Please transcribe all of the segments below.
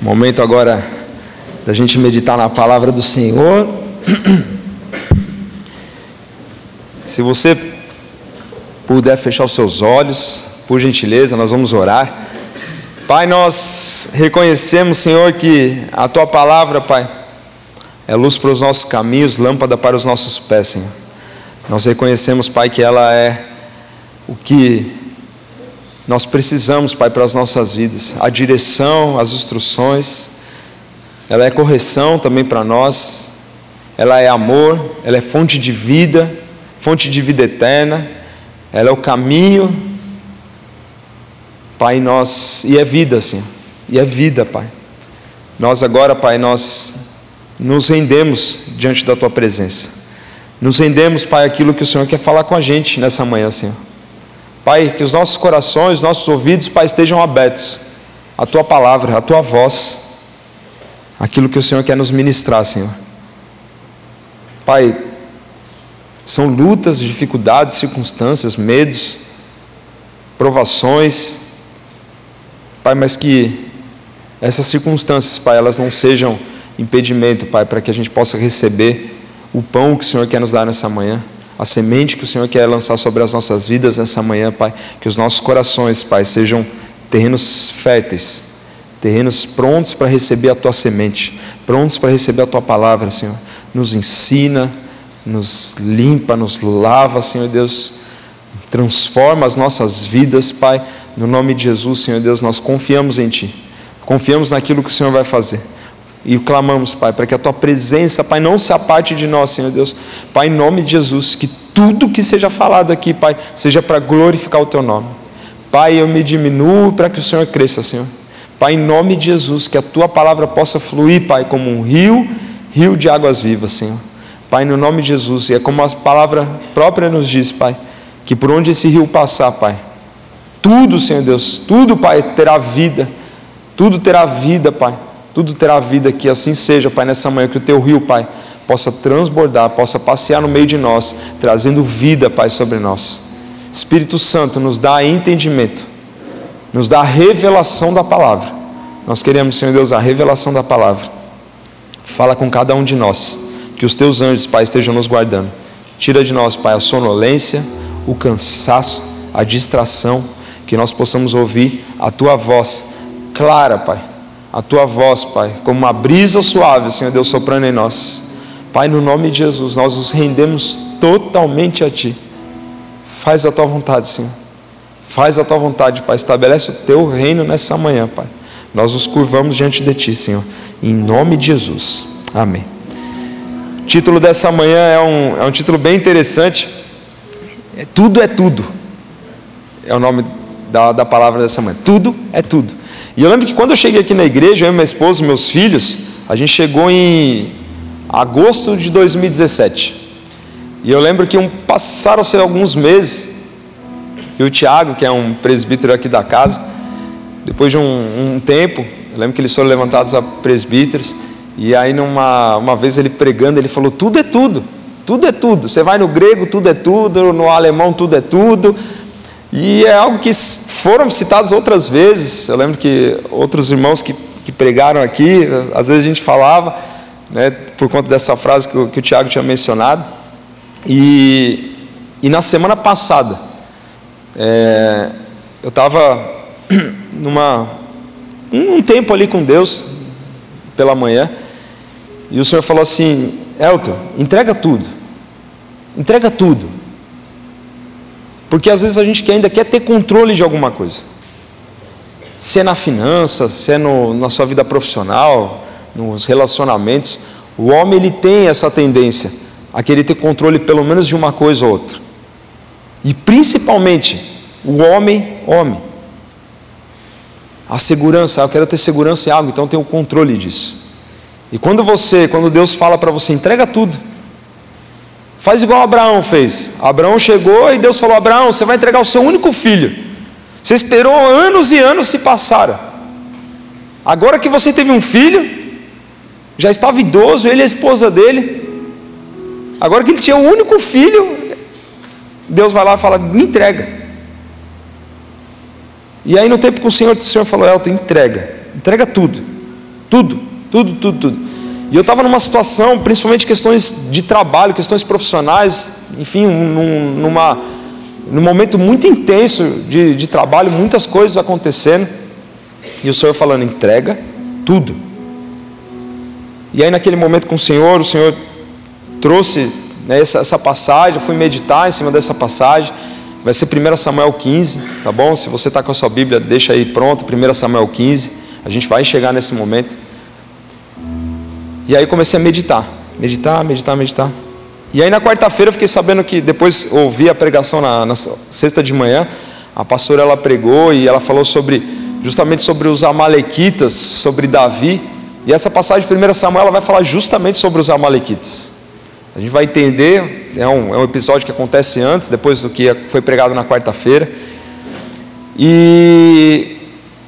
Momento agora da gente meditar na palavra do Senhor. Se você puder fechar os seus olhos, por gentileza, nós vamos orar. Pai, nós reconhecemos, Senhor, que a tua palavra, Pai, é luz para os nossos caminhos, lâmpada para os nossos pés, Senhor. Nós reconhecemos, Pai, que ela é o que nós precisamos, Pai, para as nossas vidas. A direção, as instruções, ela é correção também para nós, ela é amor, ela é fonte de vida, fonte de vida eterna, ela é o caminho, Pai, nós, e é vida, Senhor, e é vida, Pai. Nós agora, Pai, nós nos rendemos diante da Tua presença, nos rendemos, Pai, aquilo que o Senhor quer falar com a gente nessa manhã, Senhor. Pai, que os nossos corações, nossos ouvidos, Pai, estejam abertos à Tua palavra, à Tua voz, aquilo que o Senhor quer nos ministrar, Senhor. Pai, são lutas, dificuldades, circunstâncias, medos, provações, Pai, mas que essas circunstâncias, Pai, elas não sejam impedimento, Pai, para que a gente possa receber o pão que o Senhor quer nos dar nessa manhã a semente que o Senhor quer lançar sobre as nossas vidas nessa manhã, Pai. Que os nossos corações, Pai, sejam terrenos férteis, terrenos prontos para receber a tua semente, prontos para receber a tua palavra, Senhor. Nos ensina, nos limpa, nos lava, Senhor Deus. Transforma as nossas vidas, Pai. No nome de Jesus, Senhor Deus, nós confiamos em Ti. Confiamos naquilo que o Senhor vai fazer. E clamamos, Pai, para que a tua presença, Pai, não se aparte de nós, Senhor Deus. Pai, em nome de Jesus, que tudo que seja falado aqui, Pai, seja para glorificar o teu nome. Pai, eu me diminuo para que o Senhor cresça, Senhor. Pai, em nome de Jesus, que a tua palavra possa fluir, Pai, como um rio, rio de águas vivas, Senhor. Pai, no nome de Jesus, e é como a palavra própria nos diz, Pai, que por onde esse rio passar, Pai, tudo, Senhor Deus, tudo, Pai, terá vida, tudo terá vida, Pai tudo terá vida, que assim seja, Pai, nessa manhã, que o teu rio, Pai, possa transbordar, possa passear no meio de nós, trazendo vida, Pai, sobre nós. Espírito Santo, nos dá entendimento, nos dá a revelação da palavra. Nós queremos, Senhor Deus, a revelação da palavra. Fala com cada um de nós, que os teus anjos, Pai, estejam nos guardando. Tira de nós, Pai, a sonolência, o cansaço, a distração, que nós possamos ouvir a tua voz clara, Pai a tua voz, Pai, como uma brisa suave, Senhor Deus, soprando em nós. Pai, no nome de Jesus, nós nos rendemos totalmente a Ti. Faz a tua vontade, Senhor. Faz a tua vontade, Pai. Estabelece o teu reino nessa manhã, Pai. Nós nos curvamos diante de Ti, Senhor. Em nome de Jesus. Amém. O título dessa manhã é um, é um título bem interessante. É, tudo é tudo. É o nome da, da palavra dessa manhã. Tudo é tudo. E eu lembro que quando eu cheguei aqui na igreja, eu, minha esposa e meus filhos, a gente chegou em agosto de 2017. E eu lembro que um, passaram-se alguns meses, e o Tiago, que é um presbítero aqui da casa, depois de um, um tempo, eu lembro que eles foram levantados a presbíteros, e aí numa uma vez ele pregando, ele falou: tudo é tudo, tudo é tudo. Você vai no grego, tudo é tudo, no alemão, tudo é tudo. E é algo que foram citados outras vezes. Eu lembro que outros irmãos que, que pregaram aqui, às vezes a gente falava, né, por conta dessa frase que o, que o Tiago tinha mencionado. E, e na semana passada, é, eu estava numa um tempo ali com Deus pela manhã, e o Senhor falou assim: Elton, entrega tudo, entrega tudo. Porque às vezes a gente ainda quer ter controle de alguma coisa. Se é na finança, se é no, na sua vida profissional, nos relacionamentos, o homem ele tem essa tendência a querer ter controle pelo menos de uma coisa ou outra. E principalmente o homem, homem. A segurança, eu quero ter segurança em algo, então eu tenho controle disso. E quando você, quando Deus fala para você, entrega tudo. Faz igual Abraão fez. Abraão chegou e Deus falou: Abraão, você vai entregar o seu único filho. Você esperou anos e anos se passaram. Agora que você teve um filho, já estava idoso, ele e a esposa dele. Agora que ele tinha um único filho, Deus vai lá e fala: me entrega. E aí no tempo que o Senhor, o Senhor falou: Elton, entrega, entrega tudo. Tudo, tudo, tudo, tudo. E eu estava numa situação, principalmente questões de trabalho, questões profissionais, enfim, num, numa, num momento muito intenso de, de trabalho, muitas coisas acontecendo. E o Senhor falando: entrega tudo. E aí, naquele momento com o Senhor, o Senhor trouxe né, essa, essa passagem, eu fui meditar em cima dessa passagem. Vai ser 1 Samuel 15, tá bom? Se você está com a sua Bíblia, deixa aí pronto, 1 Samuel 15. A gente vai chegar nesse momento. E aí comecei a meditar, meditar, meditar, meditar. E aí na quarta-feira eu fiquei sabendo que depois ouvi a pregação na, na, sexta de manhã, a pastora ela pregou e ela falou sobre justamente sobre os amalequitas, sobre Davi. E essa passagem de 1 Samuel ela vai falar justamente sobre os amalequitas. A gente vai entender, é um, é um episódio que acontece antes, depois do que foi pregado na quarta-feira. E,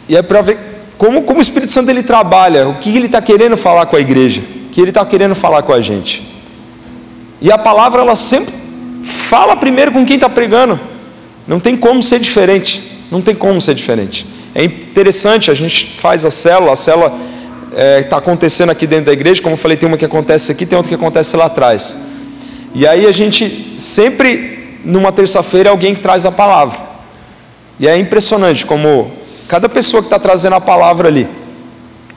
e é para ver como, como o Espírito Santo ele trabalha, o que ele está querendo falar com a igreja, o que ele está querendo falar com a gente. E a palavra ela sempre fala primeiro com quem está pregando. Não tem como ser diferente. Não tem como ser diferente. É interessante, a gente faz a célula, a célula está é, tá acontecendo aqui dentro da igreja, como eu falei, tem uma que acontece aqui, tem outra que acontece lá atrás. E aí a gente sempre, numa terça-feira, é alguém que traz a palavra. E é impressionante como cada pessoa que está trazendo a palavra ali,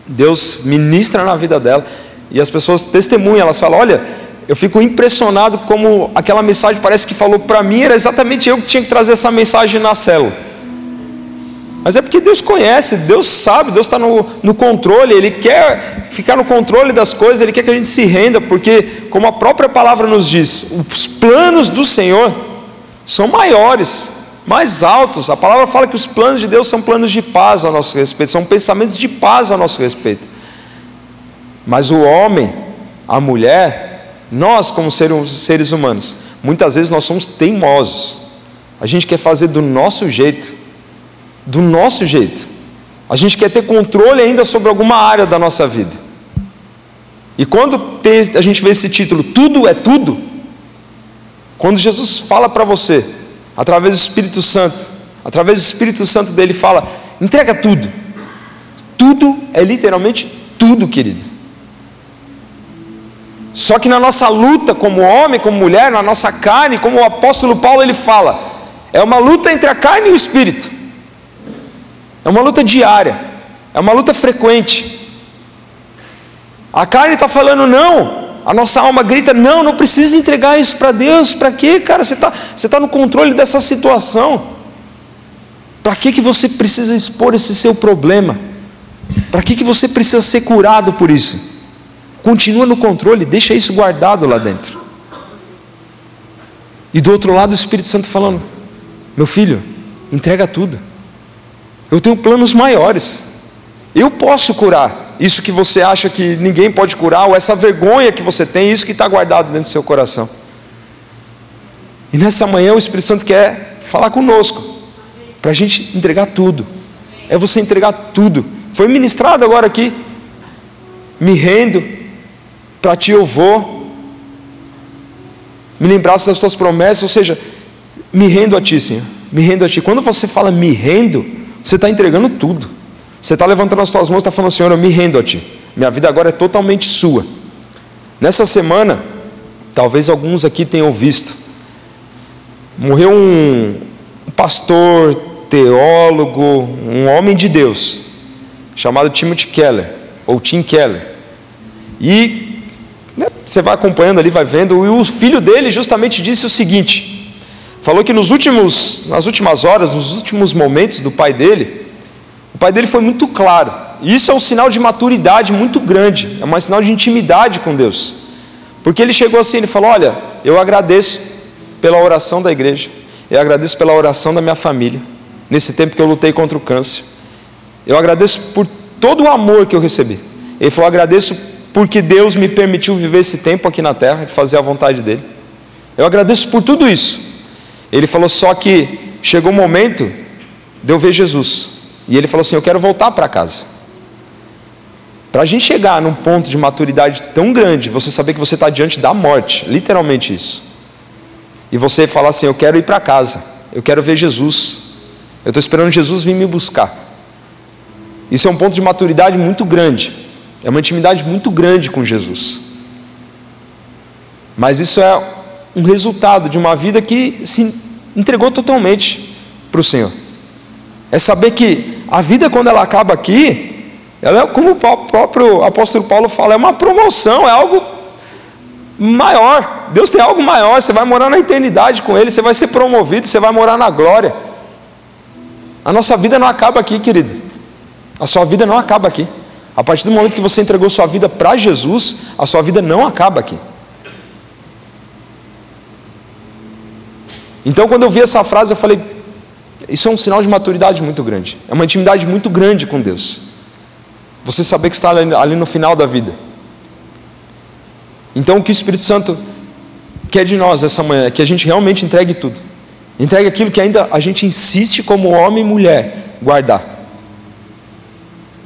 Deus ministra na vida dela, e as pessoas testemunham, elas falam: olha, eu fico impressionado como aquela mensagem parece que falou para mim, era exatamente eu que tinha que trazer essa mensagem na célula. Mas é porque Deus conhece, Deus sabe, Deus está no, no controle, Ele quer ficar no controle das coisas, Ele quer que a gente se renda, porque, como a própria palavra nos diz, os planos do Senhor são maiores, mais altos. A palavra fala que os planos de Deus são planos de paz a nosso respeito, são pensamentos de paz a nosso respeito. Mas o homem, a mulher, nós, como seres humanos, muitas vezes nós somos teimosos, a gente quer fazer do nosso jeito do nosso jeito. A gente quer ter controle ainda sobre alguma área da nossa vida. E quando a gente vê esse título, Tudo é Tudo, quando Jesus fala para você, através do Espírito Santo, através do Espírito Santo dele, fala: entrega tudo. Tudo é literalmente tudo, querido. Só que na nossa luta como homem, como mulher, na nossa carne, como o apóstolo Paulo ele fala, é uma luta entre a carne e o espírito. É uma luta diária, é uma luta frequente. A carne está falando não, a nossa alma grita: não, não precisa entregar isso para Deus, para quê, cara? Você está você tá no controle dessa situação. Para que, que você precisa expor esse seu problema? Para que, que você precisa ser curado por isso? Continua no controle, deixa isso guardado lá dentro. E do outro lado o Espírito Santo falando: meu filho, entrega tudo. Eu tenho planos maiores. Eu posso curar isso que você acha que ninguém pode curar, ou essa vergonha que você tem, isso que está guardado dentro do seu coração. E nessa manhã o Espírito Santo quer falar conosco, para a gente entregar tudo. É você entregar tudo. Foi ministrado agora aqui. Me rendo, para ti eu vou. Me lembrasse das tuas promessas, ou seja, me rendo a ti, Senhor. Me rendo a ti. Quando você fala me rendo, você está entregando tudo. Você está levantando as suas mãos e está falando, Senhor, eu me rendo a Ti. Minha vida agora é totalmente sua. Nessa semana, talvez alguns aqui tenham visto, morreu um, pastor, teólogo, um homem de Deus, chamado Timothy Keller, ou Tim Keller. E né, você vai acompanhando ali, vai vendo, e o filho dele justamente disse o seguinte: falou que nos últimos, nas últimas horas, nos últimos momentos do pai dele, o pai dele foi muito claro. E isso é um sinal de maturidade muito grande, é um sinal de intimidade com Deus. Porque ele chegou assim, ele falou: "Olha, eu agradeço pela oração da igreja. Eu agradeço pela oração da minha família nesse tempo que eu lutei contra o câncer. Eu agradeço por todo o amor que eu recebi. Ele falou: agradeço porque Deus me permitiu viver esse tempo aqui na terra, de fazer a vontade dele. Eu agradeço por tudo isso. Ele falou só que chegou o momento de eu ver Jesus. E ele falou assim: Eu quero voltar para casa. Para a gente chegar num ponto de maturidade tão grande, você saber que você está diante da morte, literalmente isso. E você falar assim: Eu quero ir para casa, eu quero ver Jesus, eu estou esperando Jesus vir me buscar. Isso é um ponto de maturidade muito grande. É uma intimidade muito grande com Jesus. Mas isso é um resultado de uma vida que se entregou totalmente para o Senhor. É saber que a vida, quando ela acaba aqui, ela é, como o próprio apóstolo Paulo fala, é uma promoção, é algo maior. Deus tem algo maior. Você vai morar na eternidade com Ele, você vai ser promovido, você vai morar na glória. A nossa vida não acaba aqui, querido. A sua vida não acaba aqui. A partir do momento que você entregou sua vida para Jesus, a sua vida não acaba aqui. Então, quando eu vi essa frase, eu falei: Isso é um sinal de maturidade muito grande. É uma intimidade muito grande com Deus. Você saber que está ali no final da vida. Então, o que o Espírito Santo quer de nós essa manhã é que a gente realmente entregue tudo. Entregue aquilo que ainda a gente insiste, como homem e mulher, guardar.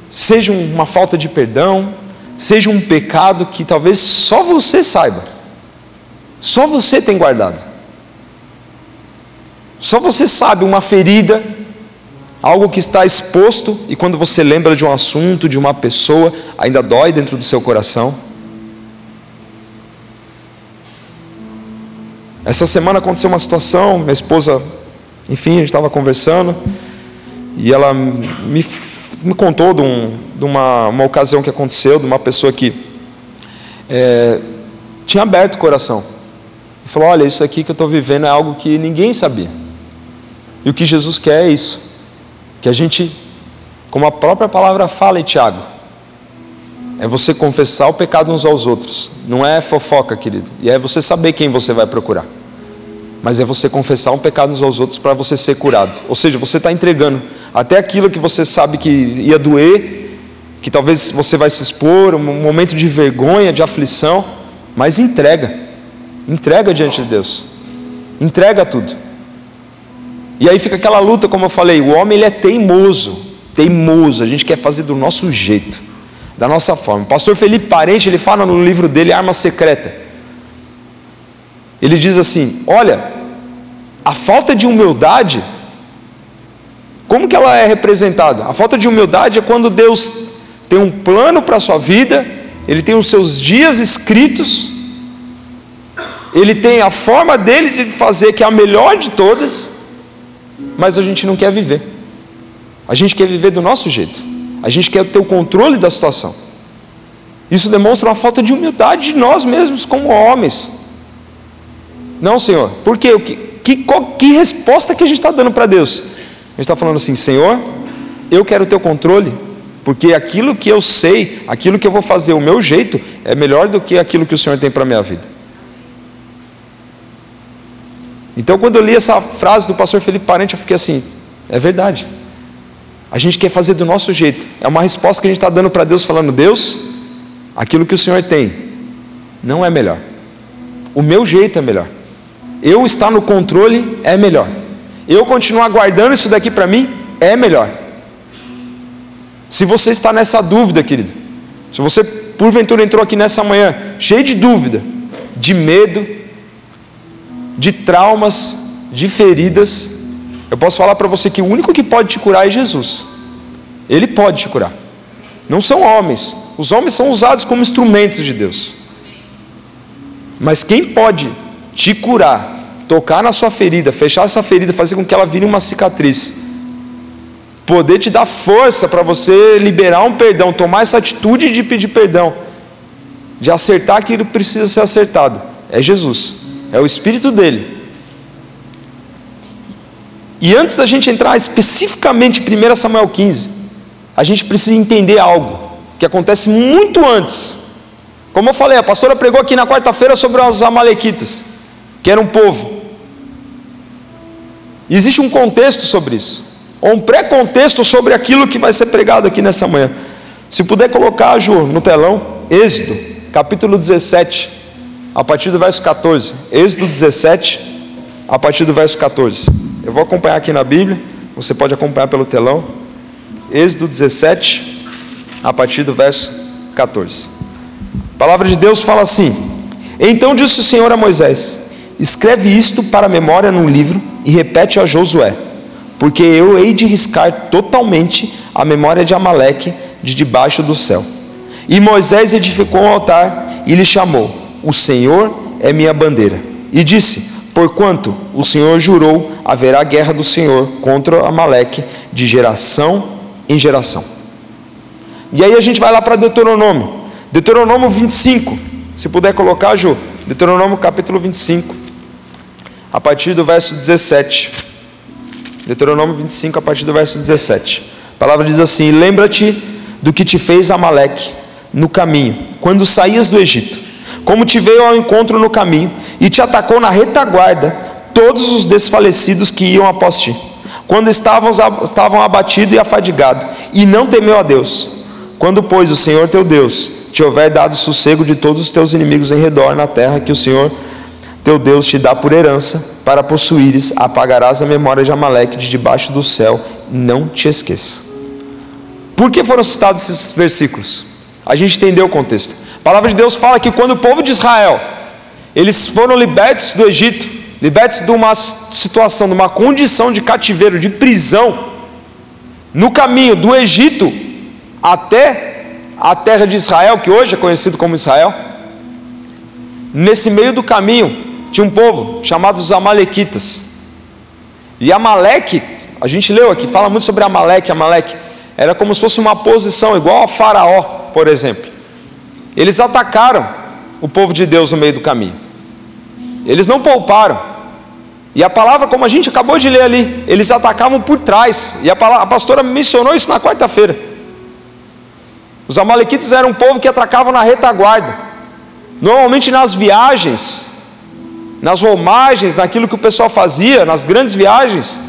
Seja uma falta de perdão, seja um pecado que talvez só você saiba, só você tem guardado. Só você sabe uma ferida, algo que está exposto, e quando você lembra de um assunto, de uma pessoa, ainda dói dentro do seu coração. Essa semana aconteceu uma situação, minha esposa, enfim, a gente estava conversando, e ela me, me contou de, um, de uma, uma, ocasião que aconteceu, de uma pessoa que é, tinha aberto o coração. E falou: Olha, isso aqui que eu estou vivendo é algo que ninguém sabia. E o que Jesus quer é isso, que a gente, como a própria palavra fala Tiago, é você confessar o pecado uns aos outros. Não é fofoca, querido. E é você saber quem você vai procurar. Mas é você confessar um pecado uns aos outros para você ser curado. Ou seja, você está entregando até aquilo que você sabe que ia doer, que talvez você vai se expor, um momento de vergonha, de aflição, mas entrega. Entrega diante de Deus. Entrega tudo. E aí fica aquela luta, como eu falei, o homem ele é teimoso, teimoso, a gente quer fazer do nosso jeito da nossa forma. O pastor Felipe Parente, ele fala no livro dele Arma Secreta. Ele diz assim: "Olha, a falta de humildade como que ela é representada? A falta de humildade é quando Deus tem um plano para a sua vida, ele tem os seus dias escritos, ele tem a forma dele de fazer que é a melhor de todas, mas a gente não quer viver. A gente quer viver do nosso jeito. A gente quer ter o controle da situação. Isso demonstra uma falta de humildade de nós mesmos como homens. Não, Senhor. Por quê? Que, que, que resposta que a gente está dando para Deus? A gente está falando assim, Senhor, eu quero o controle, porque aquilo que eu sei, aquilo que eu vou fazer, o meu jeito, é melhor do que aquilo que o Senhor tem para a minha vida. Então, quando eu li essa frase do pastor Felipe Parente, eu fiquei assim: é verdade. A gente quer fazer do nosso jeito. É uma resposta que a gente está dando para Deus, falando: Deus, aquilo que o Senhor tem não é melhor. O meu jeito é melhor. Eu estar no controle é melhor. Eu continuar guardando isso daqui para mim é melhor. Se você está nessa dúvida, querido, se você porventura entrou aqui nessa manhã cheio de dúvida, de medo, de traumas, de feridas, eu posso falar para você que o único que pode te curar é Jesus. Ele pode te curar. Não são homens. Os homens são usados como instrumentos de Deus. Mas quem pode te curar, tocar na sua ferida, fechar essa ferida, fazer com que ela vire uma cicatriz, poder te dar força para você liberar um perdão, tomar essa atitude de pedir perdão, de acertar aquilo que precisa ser acertado, é Jesus, é o Espírito dele e antes da gente entrar especificamente em 1 Samuel 15, a gente precisa entender algo que acontece muito antes. Como eu falei, a pastora pregou aqui na quarta-feira sobre os Amalequitas, que era um povo. E existe um contexto sobre isso, ou um pré-contexto sobre aquilo que vai ser pregado aqui nessa manhã. Se puder colocar, Ju, no telão, Êxodo, capítulo 17, a partir do verso 14. Êxodo 17, a partir do verso 14. Eu vou acompanhar aqui na Bíblia, você pode acompanhar pelo telão. Êxodo 17, a partir do verso 14. A palavra de Deus fala assim: Então disse o Senhor a Moisés: Escreve isto para a memória num livro e repete a Josué, porque eu hei de riscar totalmente a memória de Amaleque de debaixo do céu. E Moisés edificou um altar e lhe chamou: O Senhor é minha bandeira. E disse: Porquanto o Senhor jurou, haverá guerra do Senhor contra Amaleque de geração em geração. E aí a gente vai lá para Deuteronômio. Deuteronômio 25. Se puder colocar, Ju. Deuteronômio capítulo 25. A partir do verso 17. Deuteronômio 25, a partir do verso 17. A palavra diz assim: Lembra-te do que te fez Amaleque no caminho, quando saías do Egito como te veio ao encontro no caminho e te atacou na retaguarda todos os desfalecidos que iam após ti, quando estavam, estavam abatido e afadigado, e não temeu a Deus. Quando, pois, o Senhor teu Deus te houver dado sossego de todos os teus inimigos em redor na terra que o Senhor teu Deus te dá por herança, para possuíres, apagarás a memória de Amaleque de debaixo do céu, não te esqueça. Por que foram citados esses versículos? A gente entendeu o contexto. Palavra de Deus fala que quando o povo de Israel, eles foram libertos do Egito, libertos de uma situação, de uma condição de cativeiro, de prisão, no caminho do Egito até a terra de Israel, que hoje é conhecido como Israel, nesse meio do caminho tinha um povo chamado os Amalequitas. E Amaleque, a gente leu aqui, fala muito sobre Amaleque, Amaleque, era como se fosse uma posição igual a Faraó, por exemplo. Eles atacaram o povo de Deus no meio do caminho. Eles não pouparam. E a palavra, como a gente acabou de ler ali, eles atacavam por trás. E a, palavra, a pastora mencionou isso na quarta-feira. Os amalequitas eram um povo que atacavam na retaguarda. Normalmente nas viagens, nas romagens, naquilo que o pessoal fazia, nas grandes viagens,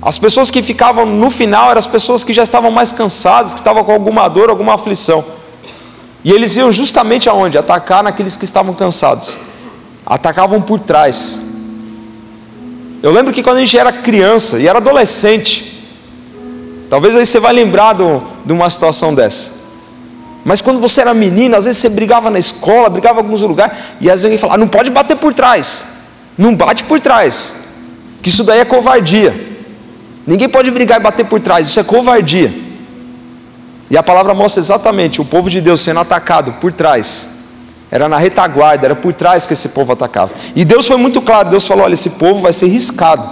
as pessoas que ficavam no final eram as pessoas que já estavam mais cansadas, que estavam com alguma dor, alguma aflição. E eles iam justamente aonde? Atacar naqueles que estavam cansados. Atacavam por trás. Eu lembro que quando a gente era criança e era adolescente, talvez aí você vai lembrar do, de uma situação dessa. Mas quando você era menino, às vezes você brigava na escola, brigava em alguns lugares, e às vezes alguém falava, ah, não pode bater por trás. Não bate por trás. Que isso daí é covardia. Ninguém pode brigar e bater por trás, isso é covardia. E a palavra mostra exatamente o povo de Deus sendo atacado por trás. Era na retaguarda, era por trás que esse povo atacava. E Deus foi muito claro: Deus falou, olha, esse povo vai ser riscado.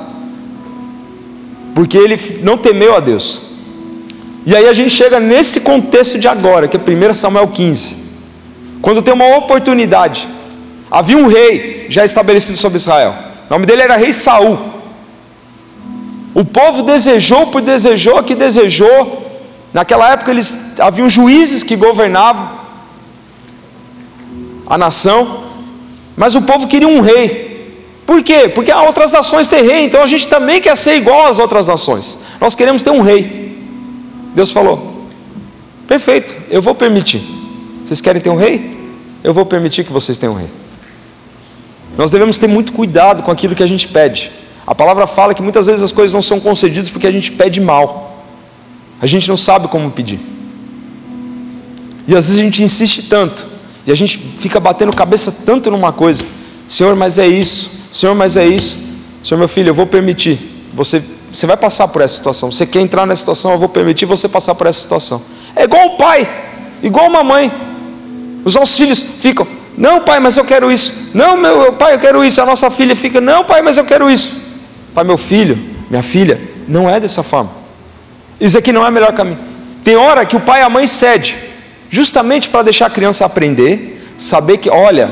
Porque ele não temeu a Deus. E aí a gente chega nesse contexto de agora, que é 1 Samuel 15. Quando tem uma oportunidade. Havia um rei já estabelecido sobre Israel. O nome dele era rei Saul. O povo desejou por desejou que desejou Naquela época eles haviam juízes que governavam a nação, mas o povo queria um rei. Por quê? Porque há outras nações têm rei, então a gente também quer ser igual às outras nações. Nós queremos ter um rei. Deus falou: Perfeito, eu vou permitir. Vocês querem ter um rei? Eu vou permitir que vocês tenham um rei. Nós devemos ter muito cuidado com aquilo que a gente pede. A palavra fala que muitas vezes as coisas não são concedidas porque a gente pede mal. A gente não sabe como pedir. E às vezes a gente insiste tanto, e a gente fica batendo cabeça tanto numa coisa: Senhor, mas é isso, Senhor, mas é isso. Senhor, meu filho, eu vou permitir. Você, você vai passar por essa situação. Você quer entrar nessa situação, eu vou permitir você passar por essa situação. É igual o pai, igual uma mãe. Os nossos filhos ficam: Não, pai, mas eu quero isso. Não, meu pai, eu quero isso. A nossa filha fica: Não, pai, mas eu quero isso. Pai, meu filho, minha filha, não é dessa forma. Isso aqui não é o melhor caminho. Tem hora que o pai e a mãe cede, justamente para deixar a criança aprender, saber que, olha,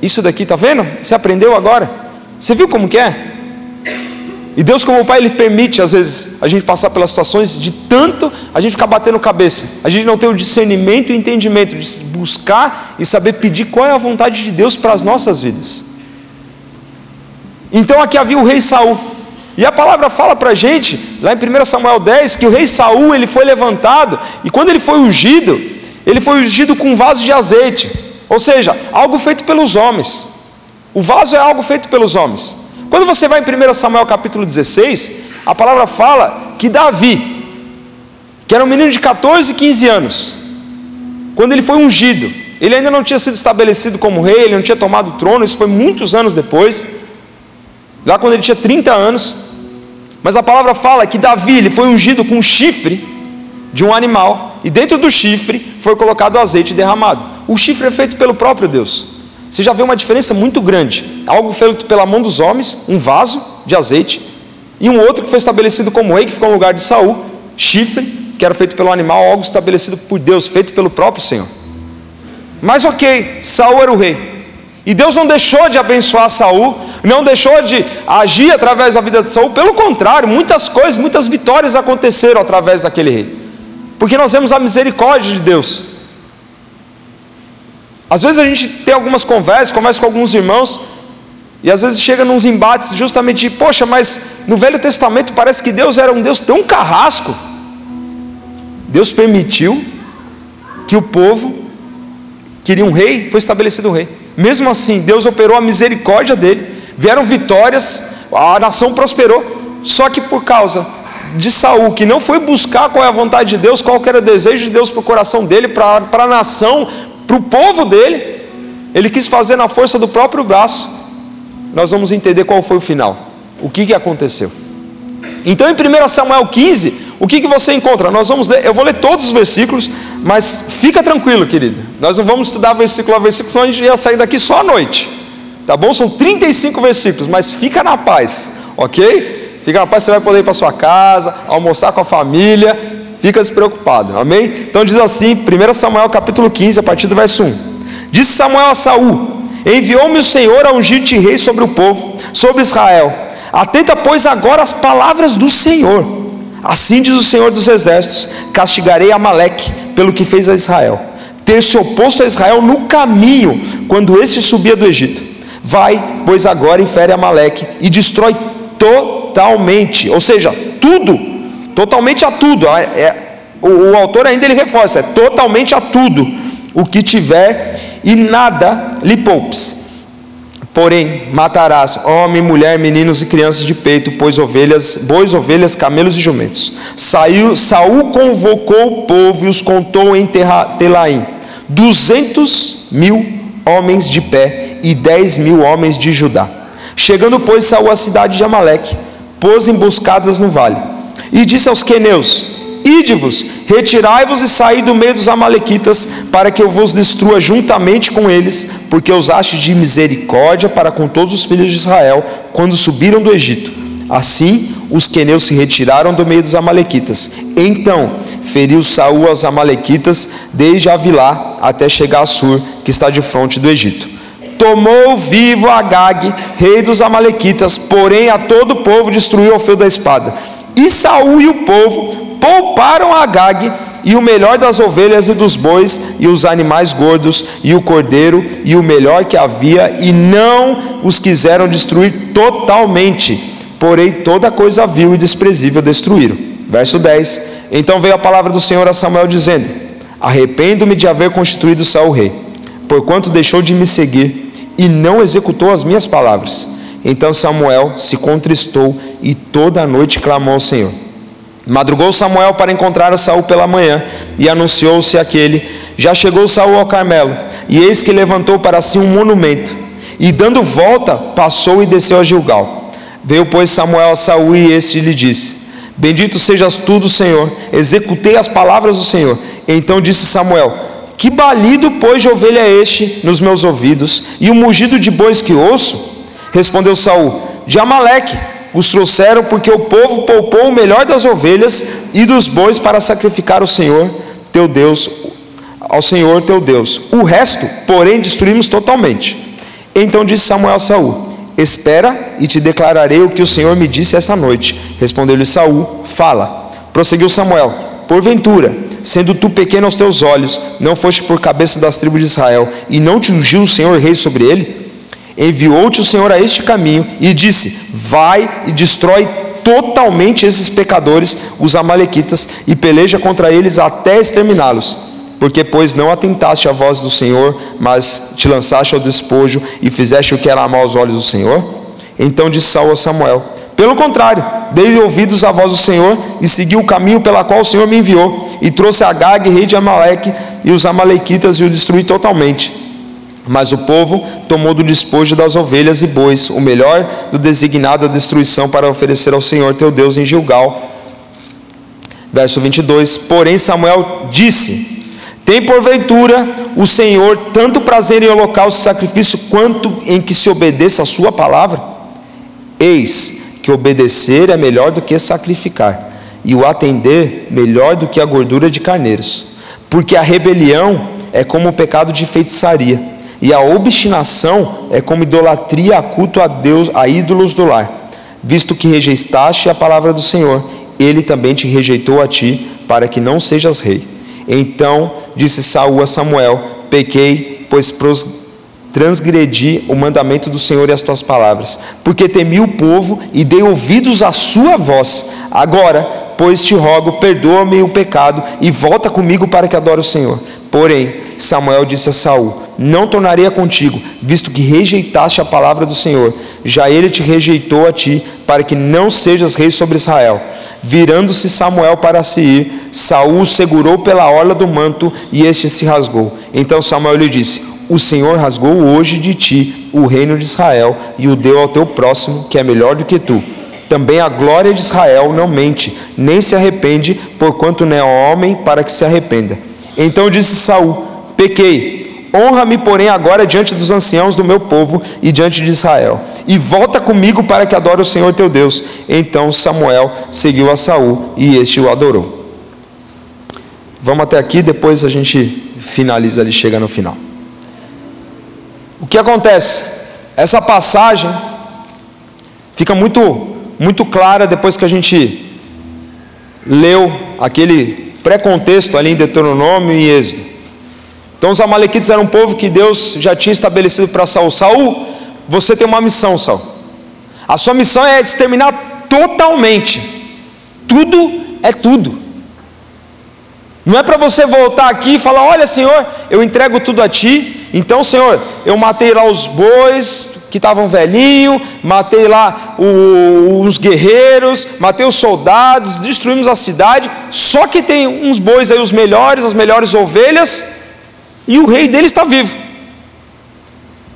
isso daqui, tá vendo? Você aprendeu agora. Você viu como que é? E Deus, como pai, ele permite às vezes a gente passar pelas situações de tanto a gente ficar batendo cabeça, a gente não ter o discernimento e o entendimento de buscar e saber pedir qual é a vontade de Deus para as nossas vidas. Então aqui havia o rei Saul. E a palavra fala para a gente, lá em 1 Samuel 10, que o rei Saul ele foi levantado, e quando ele foi ungido, ele foi ungido com um vaso de azeite, ou seja, algo feito pelos homens. O vaso é algo feito pelos homens. Quando você vai em 1 Samuel capítulo 16, a palavra fala que Davi, que era um menino de 14, 15 anos, quando ele foi ungido, ele ainda não tinha sido estabelecido como rei, ele não tinha tomado o trono, isso foi muitos anos depois, lá quando ele tinha 30 anos, mas a palavra fala que Davi ele foi ungido com um chifre de um animal. e dentro do chifre foi colocado azeite derramado. O chifre é feito pelo próprio Deus. Você já vê uma diferença muito grande. Algo feito pela mão dos homens, um vaso de azeite, e um outro que foi estabelecido como rei, que ficou no lugar de Saul, chifre, que era feito pelo animal, algo estabelecido por Deus, feito pelo próprio Senhor. Mas ok, Saul era o rei. E Deus não deixou de abençoar Saul, não deixou de agir através da vida de Saul, pelo contrário, muitas coisas, muitas vitórias aconteceram através daquele rei. Porque nós vemos a misericórdia de Deus. Às vezes a gente tem algumas conversas, conversa com alguns irmãos, e às vezes chega nos embates justamente de, poxa, mas no Velho Testamento parece que Deus era um Deus tão carrasco. Deus permitiu que o povo queria um rei, foi estabelecido um rei. Mesmo assim, Deus operou a misericórdia dele, vieram vitórias, a nação prosperou, só que por causa de Saul, que não foi buscar qual é a vontade de Deus, qual era o desejo de Deus para o coração dele, para a nação, para o povo dele, ele quis fazer na força do próprio braço. Nós vamos entender qual foi o final, o que, que aconteceu. Então, em 1 Samuel 15, o que, que você encontra? Nós vamos ler, eu vou ler todos os versículos, mas fica tranquilo, querido. Nós não vamos estudar versículo a versículo, senão a gente ia sair daqui só à noite. Tá bom? São 35 versículos, mas fica na paz, ok? Fica na paz, você vai poder ir para sua casa, almoçar com a família, fica despreocupado, amém? Então diz assim, 1 Samuel capítulo 15, a partir do verso 1: Disse Samuel a Saul: Enviou-me o Senhor a ungir-te rei sobre o povo, sobre Israel. Atenta, pois, agora as palavras do Senhor. Assim diz o Senhor dos Exércitos: Castigarei Amaleque pelo que fez a Israel, ter se oposto a Israel no caminho, quando este subia do Egito. Vai, pois agora infere Amaleque e destrói totalmente, ou seja, tudo, totalmente a tudo. É, o, o autor ainda ele reforça, é totalmente a tudo o que tiver e nada lhe poupes. Porém, matarás homem, mulher, meninos e crianças de peito, pois ovelhas, bois, ovelhas, camelos e jumentos. Saiu, Saul convocou o povo e os contou em Telaim, duzentos mil homens de pé e dez mil homens de Judá. Chegando, pois, Saul à cidade de Amaleque, pôs emboscadas no vale. E disse aos queneus: Ide-vos, retirai-vos e saí do meio dos amalequitas, para que eu vos destrua juntamente com eles, porque usaste de misericórdia para com todos os filhos de Israel, quando subiram do Egito. Assim, os queneus se retiraram do meio dos amalequitas. Então, feriu Saul aos amalequitas, desde Avilá até chegar a Sur, que está de fronte do Egito tomou vivo Agag, rei dos amalequitas, porém a todo o povo destruiu ao fio da espada. E Saul e o povo pouparam Agag e o melhor das ovelhas e dos bois e os animais gordos e o cordeiro e o melhor que havia e não os quiseram destruir totalmente. Porém toda coisa vil e desprezível destruíram. Verso 10. Então veio a palavra do Senhor a Samuel dizendo: Arrependo-me de haver constituído Saul rei, porquanto deixou de me seguir e não executou as minhas palavras. Então Samuel se contristou e toda a noite clamou ao Senhor. Madrugou Samuel para encontrar Saul pela manhã e anunciou-se aquele: Já chegou Saul ao Carmelo, e eis que levantou para si um monumento, e dando volta, passou e desceu a Gilgal. Veio, pois, Samuel a Saul e este lhe disse: Bendito sejas tu Senhor, executei as palavras do Senhor. Então disse Samuel: que balido, pois, de ovelha é este nos meus ouvidos, e o mugido de bois que ouço? Respondeu Saul: De Amaleque os trouxeram, porque o povo poupou o melhor das ovelhas e dos bois para sacrificar ao Senhor teu Deus, ao Senhor teu Deus. O resto, porém, destruímos totalmente. Então disse Samuel a Saul: Espera e te declararei o que o Senhor me disse essa noite. Respondeu-lhe Saul: Fala. Prosseguiu Samuel: Porventura sendo tu pequeno aos teus olhos, não foste por cabeça das tribos de Israel, e não te ungiu o Senhor rei sobre ele? Enviou-te o Senhor a este caminho e disse: Vai e destrói totalmente esses pecadores, os Amalequitas, e peleja contra eles até exterminá-los. Porque, pois, não atentaste à voz do Senhor, mas te lançaste ao despojo e fizeste o que era mal aos olhos do Senhor? Então disse Saul a Samuel: pelo contrário, dei ouvidos à voz do Senhor e segui o caminho pela qual o Senhor me enviou, e trouxe Agag, rei de Amaleque, e os Amalequitas, e o destruí totalmente. Mas o povo tomou do despojo das ovelhas e bois, o melhor do designado à destruição, para oferecer ao Senhor teu Deus em Gilgal. Verso 22: Porém, Samuel disse: Tem porventura o Senhor tanto prazer em holocausto e sacrifício, quanto em que se obedeça a Sua palavra? Eis que obedecer é melhor do que sacrificar, e o atender melhor do que a gordura de carneiros, porque a rebelião é como o pecado de feitiçaria, e a obstinação é como idolatria a culto a Deus, a ídolos do lar. Visto que rejeitaste a palavra do Senhor, ele também te rejeitou a ti, para que não sejas rei. Então disse Saul a Samuel: Pequei, pois transgredi o mandamento do Senhor e as tuas palavras, porque temi o povo e dei ouvidos à sua voz. Agora, pois te rogo, perdoa-me o pecado e volta comigo para que adore o Senhor. Porém, Samuel disse a Saul: Não tornaria contigo, visto que rejeitaste a palavra do Senhor. Já ele te rejeitou a ti, para que não sejas rei sobre Israel. Virando-se Samuel para se ir, Saul segurou pela orla do manto e este se rasgou. Então Samuel lhe disse: O Senhor rasgou hoje de ti o reino de Israel e o deu ao teu próximo, que é melhor do que tu. Também a glória de Israel não mente, nem se arrepende, porquanto não é homem para que se arrependa. Então disse Saul: Pequei, honra-me, porém, agora diante dos anciãos do meu povo e diante de Israel, e volta comigo para que adore o Senhor teu Deus. Então Samuel seguiu a Saul e este o adorou. Vamos até aqui, depois a gente finaliza ali, chega no final. O que acontece? Essa passagem fica muito, muito clara depois que a gente leu aquele pré-contexto ali em Deuteronômio e Êxodo. Então os amalequitas eram um povo que Deus já tinha estabelecido para Saul. Saul, você tem uma missão, Saul. A sua missão é exterminar totalmente. Tudo é tudo. Não é para você voltar aqui e falar: Olha, Senhor, eu entrego tudo a Ti. Então, Senhor, eu matei lá os bois, que estavam velhinho, matei lá o, os guerreiros, matei os soldados, destruímos a cidade. Só que tem uns bois aí, os melhores, as melhores ovelhas, e o rei deles está vivo.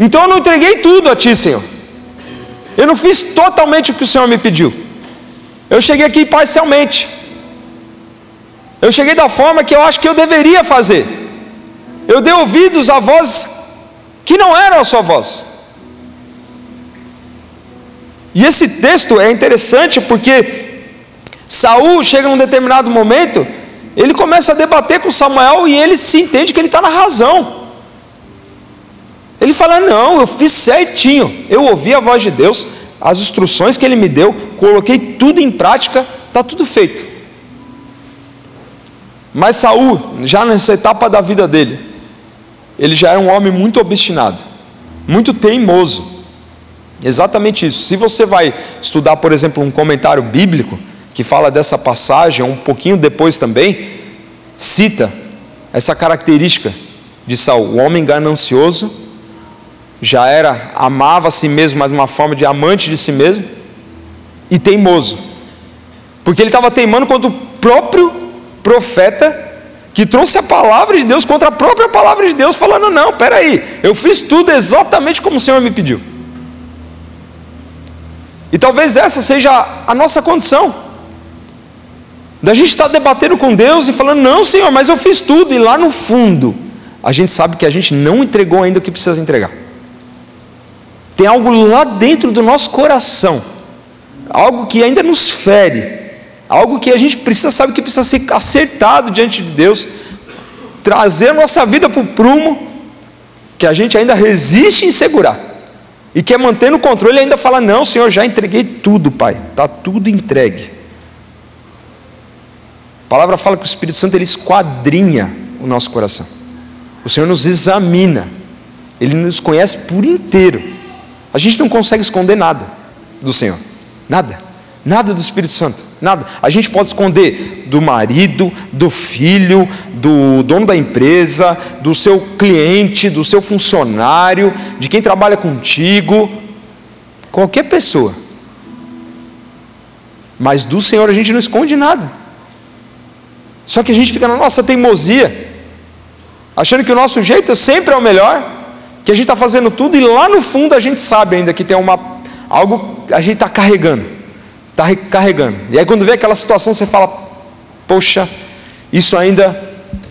Então eu não entreguei tudo a ti, Senhor. Eu não fiz totalmente o que o Senhor me pediu. Eu cheguei aqui parcialmente. Eu cheguei da forma que eu acho que eu deveria fazer. Eu dei ouvidos a vozes que não eram a sua voz. E esse texto é interessante porque Saul chega num determinado momento, ele começa a debater com Samuel e ele se entende que ele está na razão. Ele fala: Não, eu fiz certinho, eu ouvi a voz de Deus, as instruções que ele me deu, coloquei tudo em prática, está tudo feito. Mas Saul, já nessa etapa da vida dele, ele já era um homem muito obstinado, muito teimoso. Exatamente isso. Se você vai estudar, por exemplo, um comentário bíblico que fala dessa passagem, um pouquinho depois também, cita essa característica de Saul, o homem ganancioso, já era, amava a si mesmo, mas uma forma de amante de si mesmo, e teimoso, porque ele estava teimando contra o próprio profeta que trouxe a palavra de Deus contra a própria palavra de Deus, falando: Não, peraí, eu fiz tudo exatamente como o Senhor me pediu. E talvez essa seja a nossa condição. Da gente estar debatendo com Deus e falando, não, Senhor, mas eu fiz tudo, e lá no fundo, a gente sabe que a gente não entregou ainda o que precisa entregar. Tem algo lá dentro do nosso coração, algo que ainda nos fere, algo que a gente precisa, sabe que precisa ser acertado diante de Deus, trazer nossa vida para o prumo, que a gente ainda resiste em segurar. E quer manter no controle, ainda fala: Não, Senhor, já entreguei tudo, Pai, está tudo entregue. A palavra fala que o Espírito Santo ele esquadrinha o nosso coração, o Senhor nos examina, ele nos conhece por inteiro. A gente não consegue esconder nada do Senhor, nada, nada do Espírito Santo. Nada. A gente pode esconder do marido, do filho, do dono da empresa, do seu cliente, do seu funcionário, de quem trabalha contigo, qualquer pessoa. Mas do Senhor a gente não esconde nada. Só que a gente fica na nossa teimosia, achando que o nosso jeito sempre é o melhor, que a gente está fazendo tudo e lá no fundo a gente sabe ainda que tem uma, algo a gente está carregando está recarregando. E aí quando vê aquela situação, você fala: Poxa, isso ainda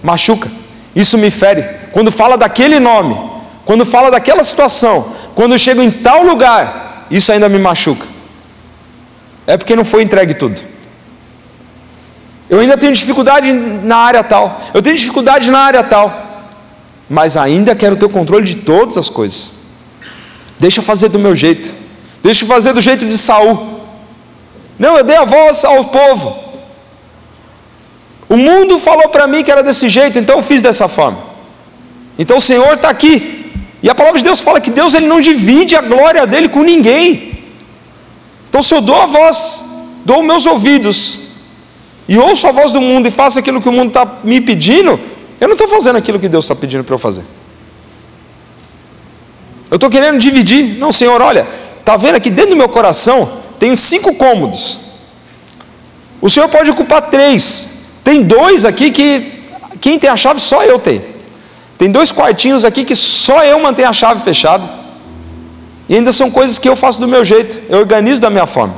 machuca, isso me fere. Quando fala daquele nome, quando fala daquela situação, quando eu chego em tal lugar, isso ainda me machuca. É porque não foi entregue tudo. Eu ainda tenho dificuldade na área tal, eu tenho dificuldade na área tal, mas ainda quero ter o controle de todas as coisas. Deixa eu fazer do meu jeito, deixa eu fazer do jeito de Saul. Não, eu dei a voz ao povo. O mundo falou para mim que era desse jeito, então eu fiz dessa forma. Então o Senhor está aqui. E a palavra de Deus fala que Deus ele não divide a glória dele com ninguém. Então se eu dou a voz, dou meus ouvidos e ouço a voz do mundo e faço aquilo que o mundo está me pedindo, eu não estou fazendo aquilo que Deus está pedindo para eu fazer. Eu estou querendo dividir. Não, Senhor, olha, está vendo aqui dentro do meu coração tenho cinco cômodos. O senhor pode ocupar três. Tem dois aqui que quem tem a chave só eu tenho. Tem dois quartinhos aqui que só eu mantenho a chave fechada. E ainda são coisas que eu faço do meu jeito, eu organizo da minha forma.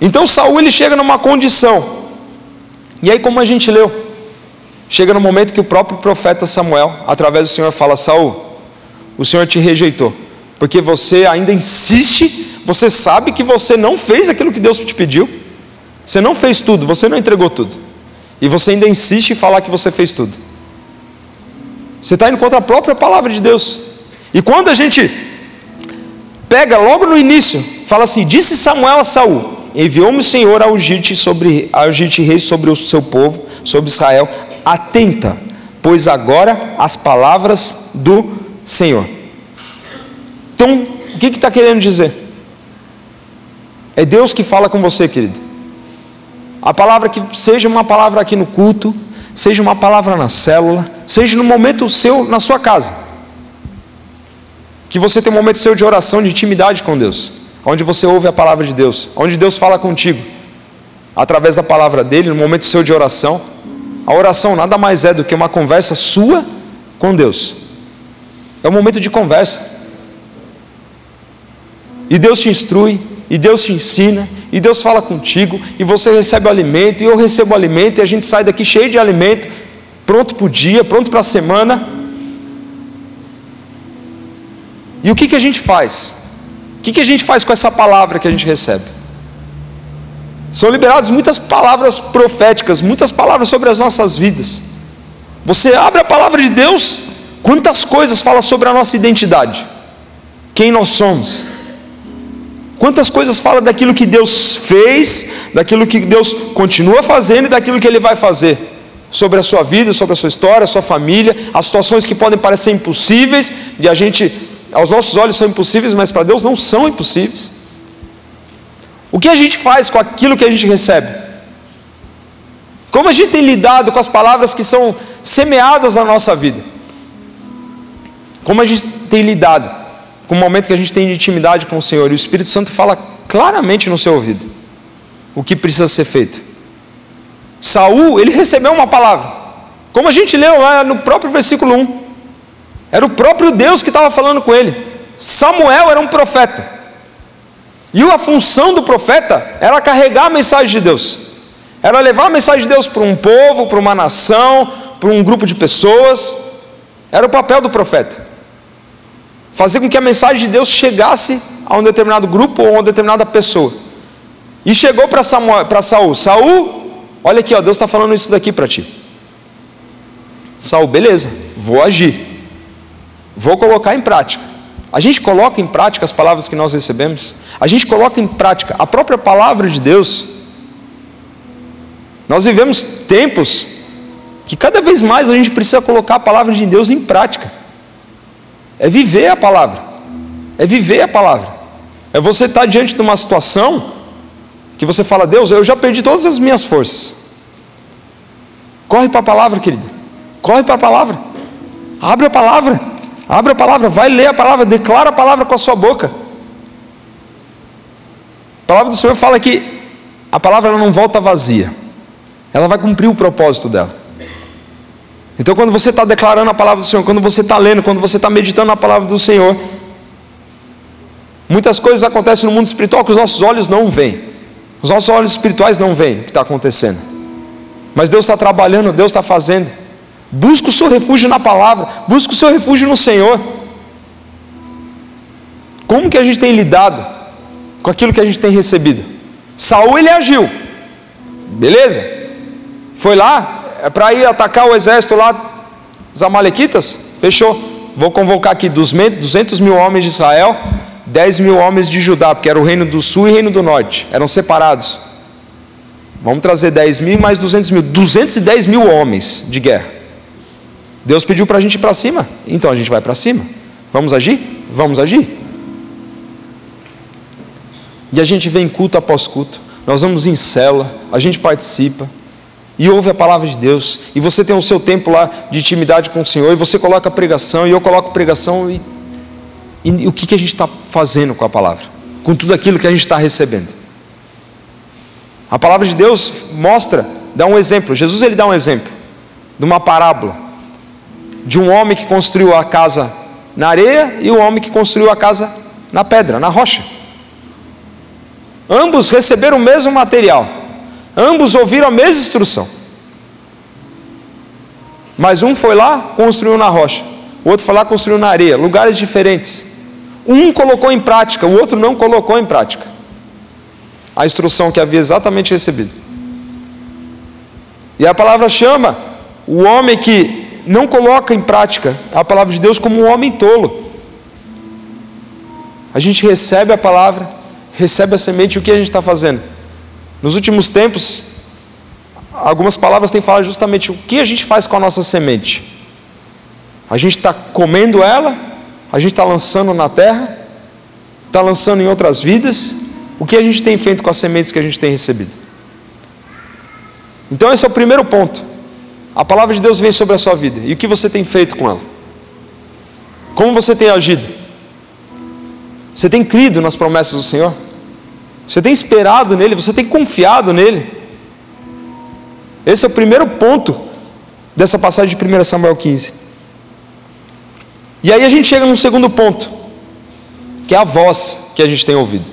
Então Saul ele chega numa condição. E aí como a gente leu, chega no momento que o próprio profeta Samuel, através do Senhor, fala: Saul, o Senhor te rejeitou porque você ainda insiste, você sabe que você não fez aquilo que Deus te pediu, você não fez tudo, você não entregou tudo, e você ainda insiste em falar que você fez tudo. Você está indo contra a própria palavra de Deus. E quando a gente pega logo no início, fala assim: disse Samuel a Saul: enviou-me o Senhor a ungir-te ungir rei sobre o seu povo, sobre Israel. Atenta, pois agora as palavras do Senhor. Então, o que está que querendo dizer? É Deus que fala com você, querido. A palavra que seja uma palavra aqui no culto, seja uma palavra na célula, seja no momento seu na sua casa. Que você tenha um momento seu de oração, de intimidade com Deus, onde você ouve a palavra de Deus, onde Deus fala contigo, através da palavra dele, no momento seu de oração. A oração nada mais é do que uma conversa sua com Deus. É um momento de conversa. E Deus te instrui, e Deus te ensina, e Deus fala contigo, e você recebe o alimento, e eu recebo o alimento, e a gente sai daqui cheio de alimento, pronto para o dia, pronto para a semana. E o que, que a gente faz? O que, que a gente faz com essa palavra que a gente recebe? São liberadas muitas palavras proféticas, muitas palavras sobre as nossas vidas. Você abre a palavra de Deus, quantas coisas fala sobre a nossa identidade, quem nós somos Quantas coisas fala daquilo que Deus fez, daquilo que Deus continua fazendo e daquilo que Ele vai fazer sobre a sua vida, sobre a sua história, a sua família, as situações que podem parecer impossíveis e a gente, aos nossos olhos são impossíveis, mas para Deus não são impossíveis. O que a gente faz com aquilo que a gente recebe? Como a gente tem lidado com as palavras que são semeadas na nossa vida? Como a gente tem lidado? Com o momento que a gente tem de intimidade com o Senhor, e o Espírito Santo fala claramente no seu ouvido o que precisa ser feito. Saul, ele recebeu uma palavra, como a gente leu lá no próprio versículo 1. Era o próprio Deus que estava falando com ele. Samuel era um profeta. E a função do profeta era carregar a mensagem de Deus. Era levar a mensagem de Deus para um povo, para uma nação, para um grupo de pessoas. Era o papel do profeta fazer com que a mensagem de Deus chegasse a um determinado grupo ou a uma determinada pessoa. E chegou para Saul, Saul, olha aqui, ó, Deus está falando isso daqui para ti. Saul, beleza, vou agir, vou colocar em prática. A gente coloca em prática as palavras que nós recebemos, a gente coloca em prática a própria palavra de Deus. Nós vivemos tempos que cada vez mais a gente precisa colocar a palavra de Deus em prática. É viver a palavra. É viver a palavra. É você estar diante de uma situação que você fala, Deus, eu já perdi todas as minhas forças. Corre para a palavra, querido. Corre para a palavra. Abre a palavra. Abre a palavra. Vai ler a palavra. Declara a palavra com a sua boca. A palavra do Senhor fala que a palavra não volta vazia. Ela vai cumprir o propósito dela. Então, quando você está declarando a palavra do Senhor, quando você está lendo, quando você está meditando na palavra do Senhor, muitas coisas acontecem no mundo espiritual que os nossos olhos não veem, Os nossos olhos espirituais não veem o que está acontecendo. Mas Deus está trabalhando, Deus está fazendo. Busca o seu refúgio na palavra, busca o seu refúgio no Senhor. Como que a gente tem lidado com aquilo que a gente tem recebido? Saul ele agiu, beleza? Foi lá é para ir atacar o exército lá dos amalequitas, fechou. Vou convocar aqui 200 mil homens de Israel, 10 mil homens de Judá, porque era o reino do sul e o reino do norte, eram separados. Vamos trazer 10 mil mais 200 mil, 210 mil homens de guerra. Deus pediu para a gente ir para cima, então a gente vai para cima. Vamos agir? Vamos agir. E a gente vem culto após culto, nós vamos em cela, a gente participa, e ouve a palavra de Deus, e você tem o seu tempo lá de intimidade com o Senhor, e você coloca a pregação, e eu coloco pregação, e, e, e o que, que a gente está fazendo com a palavra? Com tudo aquilo que a gente está recebendo. A palavra de Deus mostra, dá um exemplo, Jesus ele dá um exemplo, de uma parábola, de um homem que construiu a casa na areia e o homem que construiu a casa na pedra, na rocha. Ambos receberam o mesmo material, ambos ouviram a mesma instrução. Mas um foi lá, construiu na rocha, o outro foi lá, construiu na areia, lugares diferentes. Um colocou em prática, o outro não colocou em prática a instrução que havia exatamente recebido. E a palavra chama o homem que não coloca em prática a palavra de Deus como um homem tolo. A gente recebe a palavra, recebe a semente, o que a gente está fazendo? Nos últimos tempos, algumas palavras têm falado justamente o que a gente faz com a nossa semente. A gente está comendo ela, a gente está lançando na terra, está lançando em outras vidas. O que a gente tem feito com as sementes que a gente tem recebido? Então, esse é o primeiro ponto. A palavra de Deus vem sobre a sua vida. E o que você tem feito com ela? Como você tem agido? Você tem crido nas promessas do Senhor? Você tem esperado nele? Você tem confiado nele? Esse é o primeiro ponto dessa passagem de 1 Samuel 15. E aí a gente chega num segundo ponto, que é a voz que a gente tem ouvido.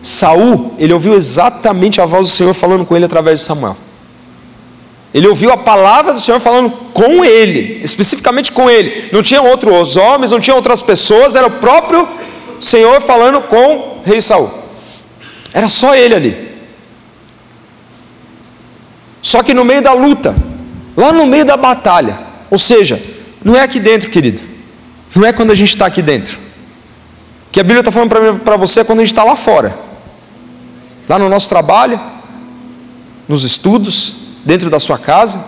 Saul, ele ouviu exatamente a voz do Senhor falando com ele através de Samuel. Ele ouviu a palavra do Senhor falando com ele, especificamente com ele. Não tinha outros homens, não tinha outras pessoas, era o próprio Senhor falando com rei Saul. Era só ele ali. Só que no meio da luta, lá no meio da batalha, ou seja, não é aqui dentro, querido. Não é quando a gente está aqui dentro. Que a Bíblia está falando para você é quando a gente está lá fora. Lá no nosso trabalho, nos estudos, dentro da sua casa,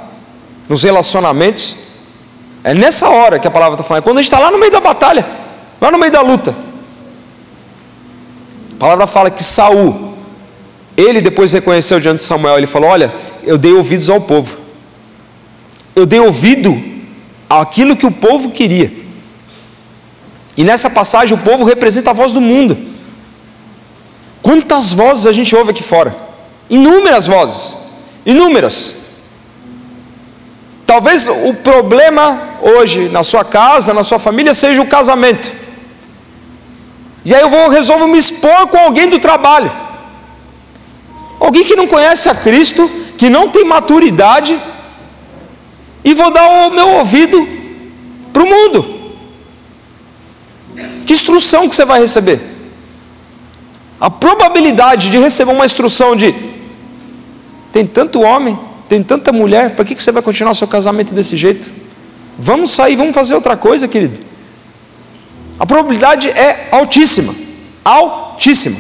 nos relacionamentos. É nessa hora que a palavra está falando, é quando a gente está lá no meio da batalha, lá no meio da luta. A palavra fala que Saul, ele depois reconheceu diante de Samuel, ele falou: Olha, eu dei ouvidos ao povo, eu dei ouvido àquilo que o povo queria. E nessa passagem o povo representa a voz do mundo. Quantas vozes a gente ouve aqui fora? Inúmeras vozes inúmeras. Talvez o problema hoje na sua casa, na sua família, seja o casamento. E aí eu vou resolvo me expor com alguém do trabalho. Alguém que não conhece a Cristo, que não tem maturidade, e vou dar o meu ouvido para o mundo. Que instrução que você vai receber? A probabilidade de receber uma instrução de tem tanto homem, tem tanta mulher, para que, que você vai continuar seu casamento desse jeito? Vamos sair, vamos fazer outra coisa, querido. A probabilidade é altíssima. Altíssima.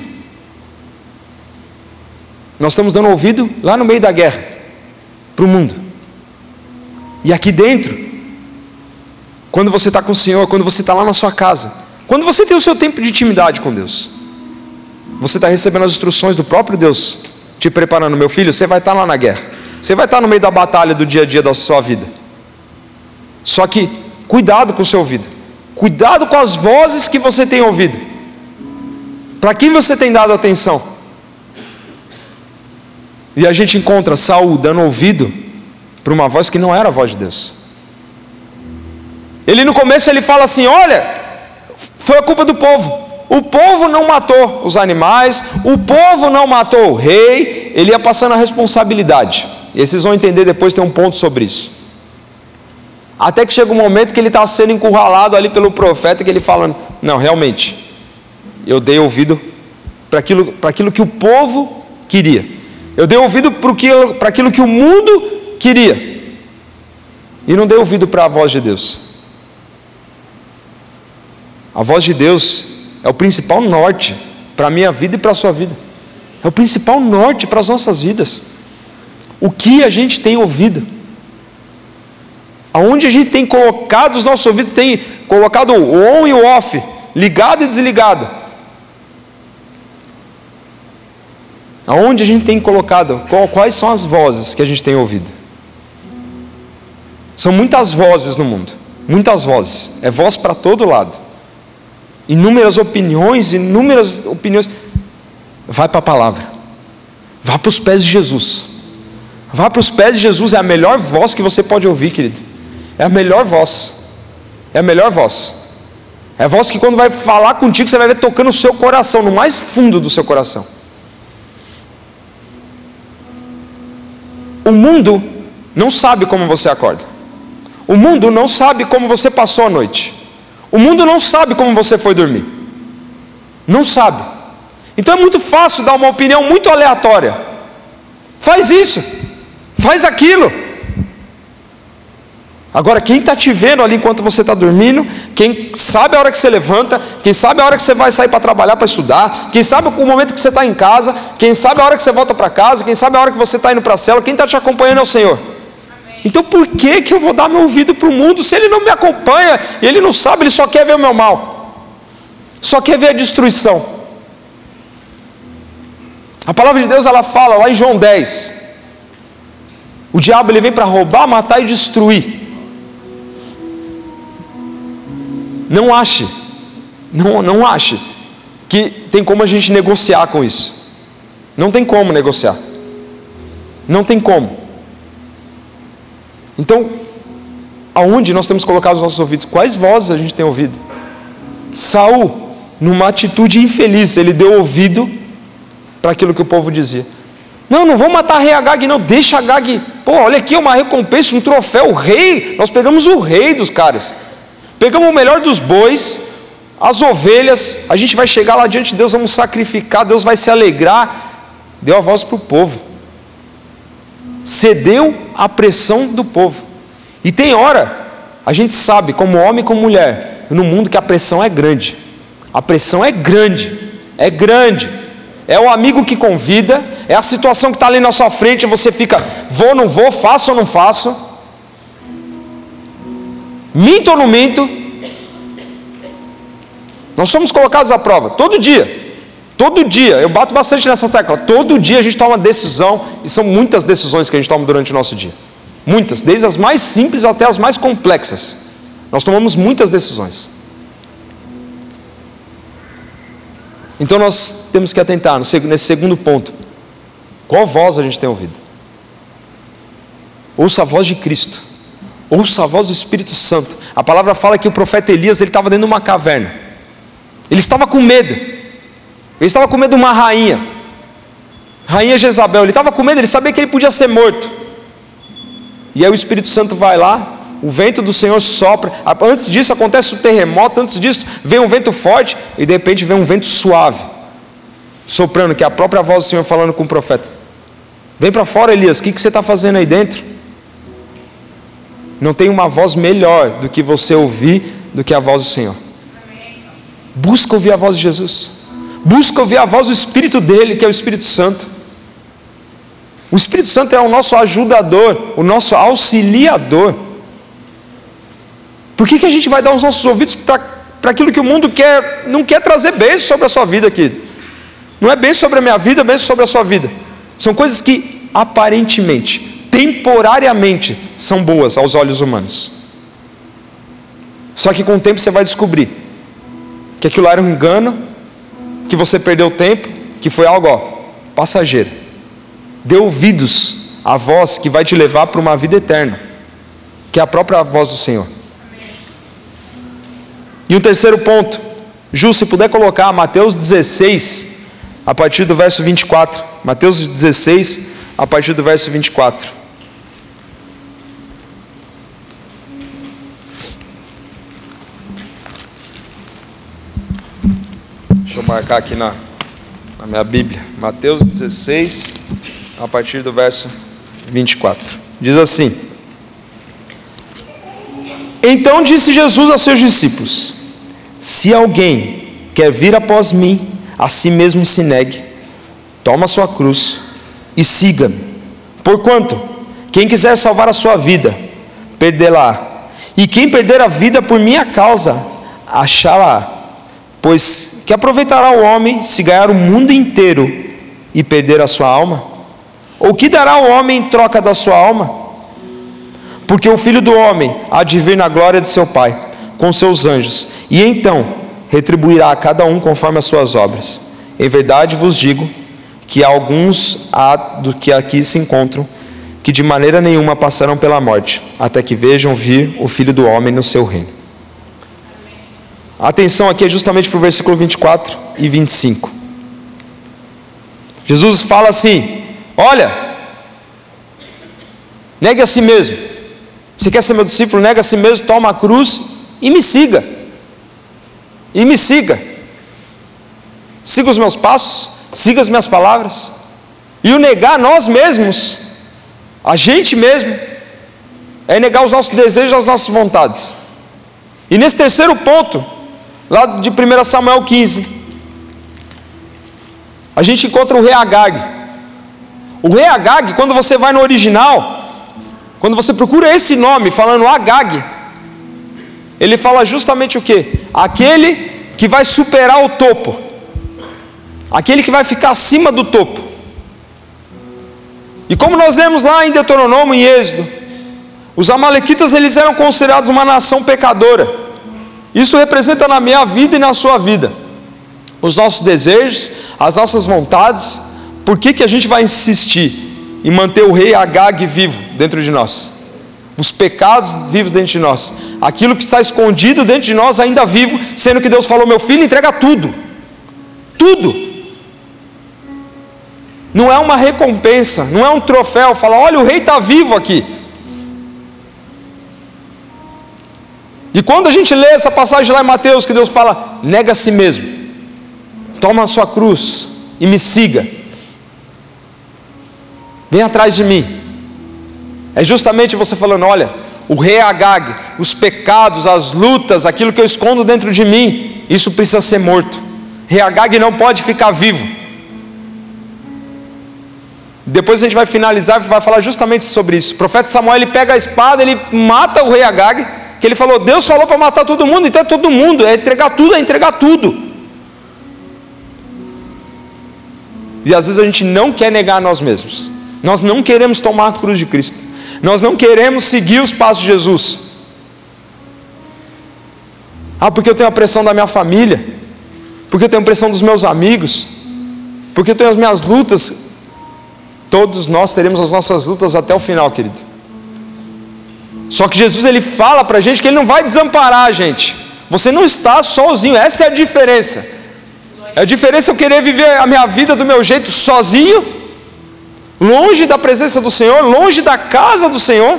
Nós estamos dando ouvido lá no meio da guerra para o mundo. E aqui dentro, quando você está com o Senhor, quando você está lá na sua casa, quando você tem o seu tempo de intimidade com Deus, você está recebendo as instruções do próprio Deus te preparando, meu filho, você vai estar lá na guerra. Você vai estar no meio da batalha do dia a dia da sua vida. Só que cuidado com o seu ouvido. Cuidado com as vozes que você tem ouvido. Para quem você tem dado atenção? E a gente encontra Saul dando ouvido para uma voz que não era a voz de Deus. Ele no começo ele fala assim: "Olha, foi a culpa do povo. o povo não matou os animais, o povo não matou o rei, ele ia passando a responsabilidade. E vocês vão entender depois, tem um ponto sobre isso. Até que chega um momento que ele está sendo encurralado ali pelo profeta, que ele fala: Não, realmente, eu dei ouvido para aquilo, aquilo que o povo queria, eu dei ouvido para aquilo que o mundo queria, e não dei ouvido para a voz de Deus. A voz de Deus é o principal norte para a minha vida e para a sua vida. É o principal norte para as nossas vidas. O que a gente tem ouvido? Aonde a gente tem colocado os nossos ouvidos, tem colocado o on e o off, ligado e desligado. Aonde a gente tem colocado? Quais são as vozes que a gente tem ouvido? São muitas vozes no mundo, muitas vozes. É voz para todo lado inúmeras opiniões, inúmeras opiniões. Vai para a palavra, vá para os pés de Jesus. Vá para os pés de Jesus, é a melhor voz que você pode ouvir, querido. É a melhor voz. É a melhor voz. É a voz que quando vai falar contigo, você vai ver tocando o seu coração, no mais fundo do seu coração. O mundo não sabe como você acorda. O mundo não sabe como você passou a noite. O mundo não sabe como você foi dormir. Não sabe. Então é muito fácil dar uma opinião muito aleatória. Faz isso, faz aquilo. Agora, quem está te vendo ali enquanto você está dormindo, quem sabe a hora que você levanta, quem sabe a hora que você vai sair para trabalhar, para estudar, quem sabe o momento que você está em casa, quem sabe a hora que você volta para casa, quem sabe a hora que você está indo para a cela, quem está te acompanhando é o Senhor. Então por que, que eu vou dar meu ouvido para o mundo se ele não me acompanha, ele não sabe, ele só quer ver o meu mal, só quer ver a destruição. A palavra de Deus ela fala lá em João 10: o diabo ele vem para roubar, matar e destruir. Não ache, não, não ache que tem como a gente negociar com isso. Não tem como negociar. Não tem como. Então, aonde nós temos colocado os nossos ouvidos? Quais vozes a gente tem ouvido? Saul, numa atitude infeliz, ele deu ouvido para aquilo que o povo dizia. Não, não vamos matar rei Agag, não, deixa Agag. Pô, olha aqui, uma recompensa, um troféu, o rei. Nós pegamos o rei dos caras. Pegamos o melhor dos bois, as ovelhas. A gente vai chegar lá diante de Deus, vamos sacrificar, Deus vai se alegrar. Deu a voz para o povo cedeu à pressão do povo. E tem hora, a gente sabe, como homem e como mulher, no mundo que a pressão é grande. A pressão é grande, é grande. É o amigo que convida, é a situação que está ali na sua frente, você fica, vou, não vou, faço ou não faço. Minto ou não minto? Nós somos colocados à prova, todo dia. Todo dia, eu bato bastante nessa tecla, todo dia a gente toma uma decisão, e são muitas decisões que a gente toma durante o nosso dia. Muitas, desde as mais simples até as mais complexas. Nós tomamos muitas decisões. Então nós temos que atentar nesse segundo ponto. Qual voz a gente tem ouvido? Ouça a voz de Cristo. Ouça a voz do Espírito Santo. A palavra fala que o profeta Elias ele estava dentro de uma caverna. Ele estava com medo. Ele estava com medo de uma rainha, rainha Jezabel. Ele estava com medo, ele sabia que ele podia ser morto. E aí o Espírito Santo vai lá, o vento do Senhor sopra. Antes disso acontece o terremoto, antes disso vem um vento forte e de repente vem um vento suave, soprando, que é a própria voz do Senhor falando com o profeta. Vem para fora, Elias, o que, que você está fazendo aí dentro? Não tem uma voz melhor do que você ouvir do que a voz do Senhor. Busca ouvir a voz de Jesus. Busca ouvir a voz do Espírito dele, que é o Espírito Santo. O Espírito Santo é o nosso ajudador, o nosso auxiliador. Por que, que a gente vai dar os nossos ouvidos para aquilo que o mundo quer, não quer trazer bênção sobre a sua vida, querido? Não é bem sobre a minha vida, é bem sobre a sua vida. São coisas que aparentemente, temporariamente, são boas aos olhos humanos. Só que com o tempo você vai descobrir que aquilo era um engano, que você perdeu tempo, que foi algo ó, passageiro. Dê ouvidos à voz que vai te levar para uma vida eterna, que é a própria voz do Senhor. E o terceiro ponto, Ju, se puder colocar Mateus 16, a partir do verso 24. Mateus 16, a partir do verso 24. Marcar aqui na, na minha Bíblia. Mateus 16, a partir do verso 24. Diz assim: Então disse Jesus aos seus discípulos: Se alguém quer vir após mim, a si mesmo se negue, toma a sua cruz e siga-me. Porquanto, quem quiser salvar a sua vida, perdê-la. E quem perder a vida por minha causa, achá-la. Pois que aproveitará o homem se ganhar o mundo inteiro e perder a sua alma? Ou que dará o homem em troca da sua alma? Porque o filho do homem há de vir na glória de seu Pai, com seus anjos, e então retribuirá a cada um conforme as suas obras. Em verdade vos digo que alguns há do que aqui se encontram que de maneira nenhuma passarão pela morte, até que vejam vir o Filho do Homem no seu reino. A atenção aqui é justamente para o versículo 24 e 25. Jesus fala assim: Olha, negue a si mesmo. Se quer ser meu discípulo, nega a si mesmo, toma a cruz e me siga e me siga. Siga os meus passos, siga as minhas palavras. E o negar nós mesmos, a gente mesmo, é negar os nossos desejos, as nossas vontades. E nesse terceiro ponto, lá de 1 Samuel 15, a gente encontra o rei Agag. O rei Agag, quando você vai no original, quando você procura esse nome, falando Agag, ele fala justamente o que? Aquele que vai superar o topo, aquele que vai ficar acima do topo. E como nós lemos lá em Deuteronômio e Êxodo, os amalequitas eles eram considerados uma nação pecadora. Isso representa na minha vida e na sua vida os nossos desejos, as nossas vontades. Por que, que a gente vai insistir em manter o rei Agag vivo dentro de nós? os pecados vivos dentro de nós, aquilo que está escondido dentro de nós ainda vivo, sendo que Deus falou: meu filho, entrega tudo, tudo. Não é uma recompensa, não é um troféu, fala: olha, o rei está vivo aqui. E quando a gente lê essa passagem lá em Mateus, que Deus fala: nega a si mesmo, toma a sua cruz e me siga, vem atrás de mim. É justamente você falando: olha, o rei Agag, os pecados, as lutas, aquilo que eu escondo dentro de mim, isso precisa ser morto. Rei Agag não pode ficar vivo. Depois a gente vai finalizar e vai falar justamente sobre isso. O profeta Samuel ele pega a espada, ele mata o rei Agag, que ele falou: Deus falou para matar todo mundo, então é todo mundo, é entregar tudo, é entregar tudo. E às vezes a gente não quer negar nós mesmos, nós não queremos tomar a cruz de Cristo. Nós não queremos seguir os passos de Jesus. Ah, porque eu tenho a pressão da minha família, porque eu tenho a pressão dos meus amigos, porque eu tenho as minhas lutas. Todos nós teremos as nossas lutas até o final, querido. Só que Jesus ele fala para a gente que ele não vai desamparar a gente. Você não está sozinho, essa é a diferença. É a diferença eu querer viver a minha vida do meu jeito sozinho longe da presença do Senhor, longe da casa do Senhor,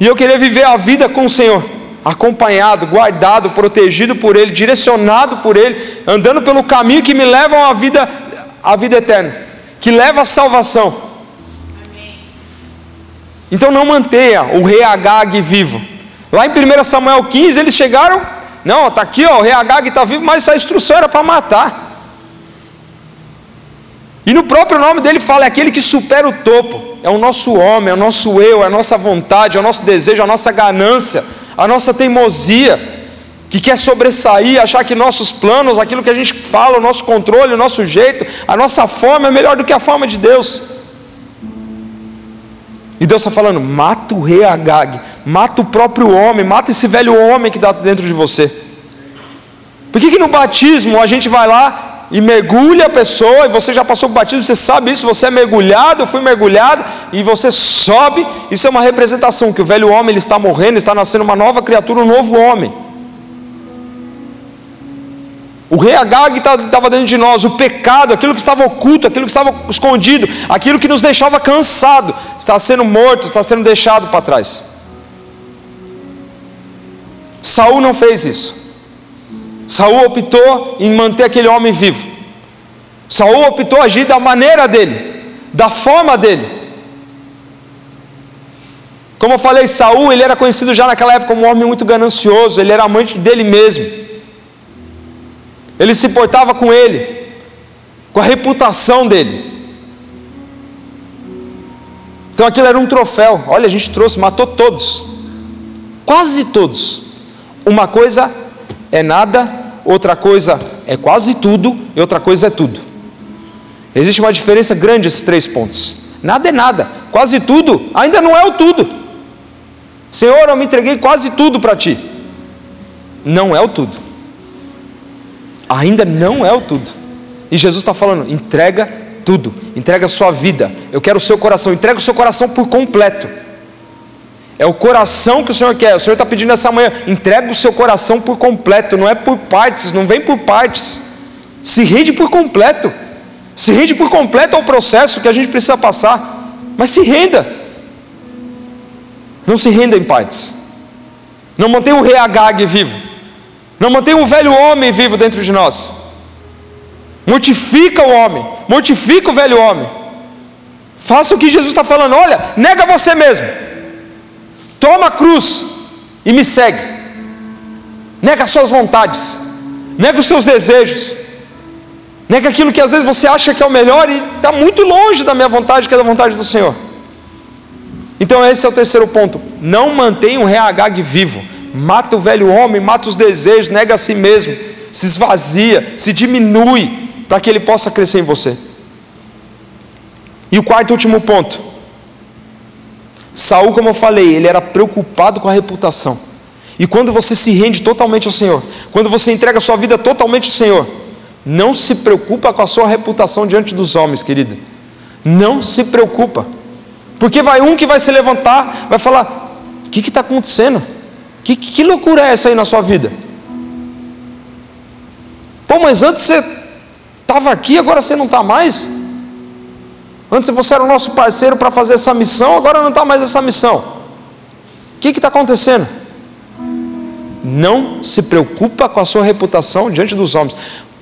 e eu querer viver a vida com o Senhor, acompanhado, guardado, protegido por Ele, direcionado por Ele, andando pelo caminho que me leva à vida, à vida eterna, que leva à salvação. Então não mantenha o rei Agag vivo. Lá em 1 Samuel 15 eles chegaram, não, está aqui, ó, o rei Agag está vivo, mas essa instrução era para matar. E no próprio nome dele fala: é aquele que supera o topo. É o nosso homem, é o nosso eu, é a nossa vontade, é o nosso desejo, a nossa ganância, a nossa teimosia, que quer sobressair, achar que nossos planos, aquilo que a gente fala, o nosso controle, o nosso jeito, a nossa forma é melhor do que a forma de Deus. E Deus está falando: mata o rei Agag, mata o próprio homem, mata esse velho homem que está dentro de você. Por que, que no batismo a gente vai lá e mergulha a pessoa, e você já passou por batismo, você sabe isso, você é mergulhado, eu fui mergulhado, e você sobe, isso é uma representação, que o velho homem ele está morrendo, está nascendo uma nova criatura, um novo homem. O rei Agag estava dentro de nós, o pecado, aquilo que estava oculto, aquilo que estava escondido, aquilo que nos deixava cansado, está sendo morto, está sendo deixado para trás. Saul não fez isso. Saul optou em manter aquele homem vivo. Saul optou agir da maneira dele, da forma dele. Como eu falei, Saul, ele era conhecido já naquela época como um homem muito ganancioso, ele era amante dele mesmo. Ele se portava com ele, com a reputação dele. Então aquilo era um troféu. Olha, a gente trouxe, matou todos. Quase todos. Uma coisa é nada, outra coisa é quase tudo e outra coisa é tudo. Existe uma diferença grande esses três pontos. Nada é nada, quase tudo ainda não é o tudo. Senhor, eu me entreguei quase tudo para ti. Não é o tudo ainda não é o tudo. E Jesus está falando: entrega tudo, entrega a sua vida. Eu quero o seu coração, entrega o seu coração por completo. É o coração que o Senhor quer. O Senhor está pedindo essa manhã: entrega o seu coração por completo, não é por partes, não vem por partes. Se rende por completo. Se rende por completo ao processo que a gente precisa passar. Mas se renda. Não se renda em partes. Não mantenha o rei Agag vivo. Não mantém um velho homem vivo dentro de nós. Mortifica o homem, mortifica o velho homem. Faça o que Jesus está falando. Olha, nega você mesmo. Toma a cruz e me segue. Nega as suas vontades. Nega os seus desejos. Nega aquilo que às vezes você acha que é o melhor e está muito longe da minha vontade, que é da vontade do Senhor. Então esse é o terceiro ponto. Não mantenha um reagag vivo mata o velho homem, mata os desejos, nega a si mesmo, se esvazia, se diminui, para que ele possa crescer em você. E o quarto e último ponto. Saul, como eu falei, ele era preocupado com a reputação. E quando você se rende totalmente ao Senhor, quando você entrega a sua vida totalmente ao Senhor, não se preocupa com a sua reputação diante dos homens, querido. Não se preocupa. Porque vai um que vai se levantar, vai falar: o que está acontecendo? Que, que loucura é essa aí na sua vida? Pô, mas antes você estava aqui, agora você não está mais? Antes você era o nosso parceiro para fazer essa missão, agora não está mais essa missão. O que está acontecendo? Não se preocupa com a sua reputação diante dos homens.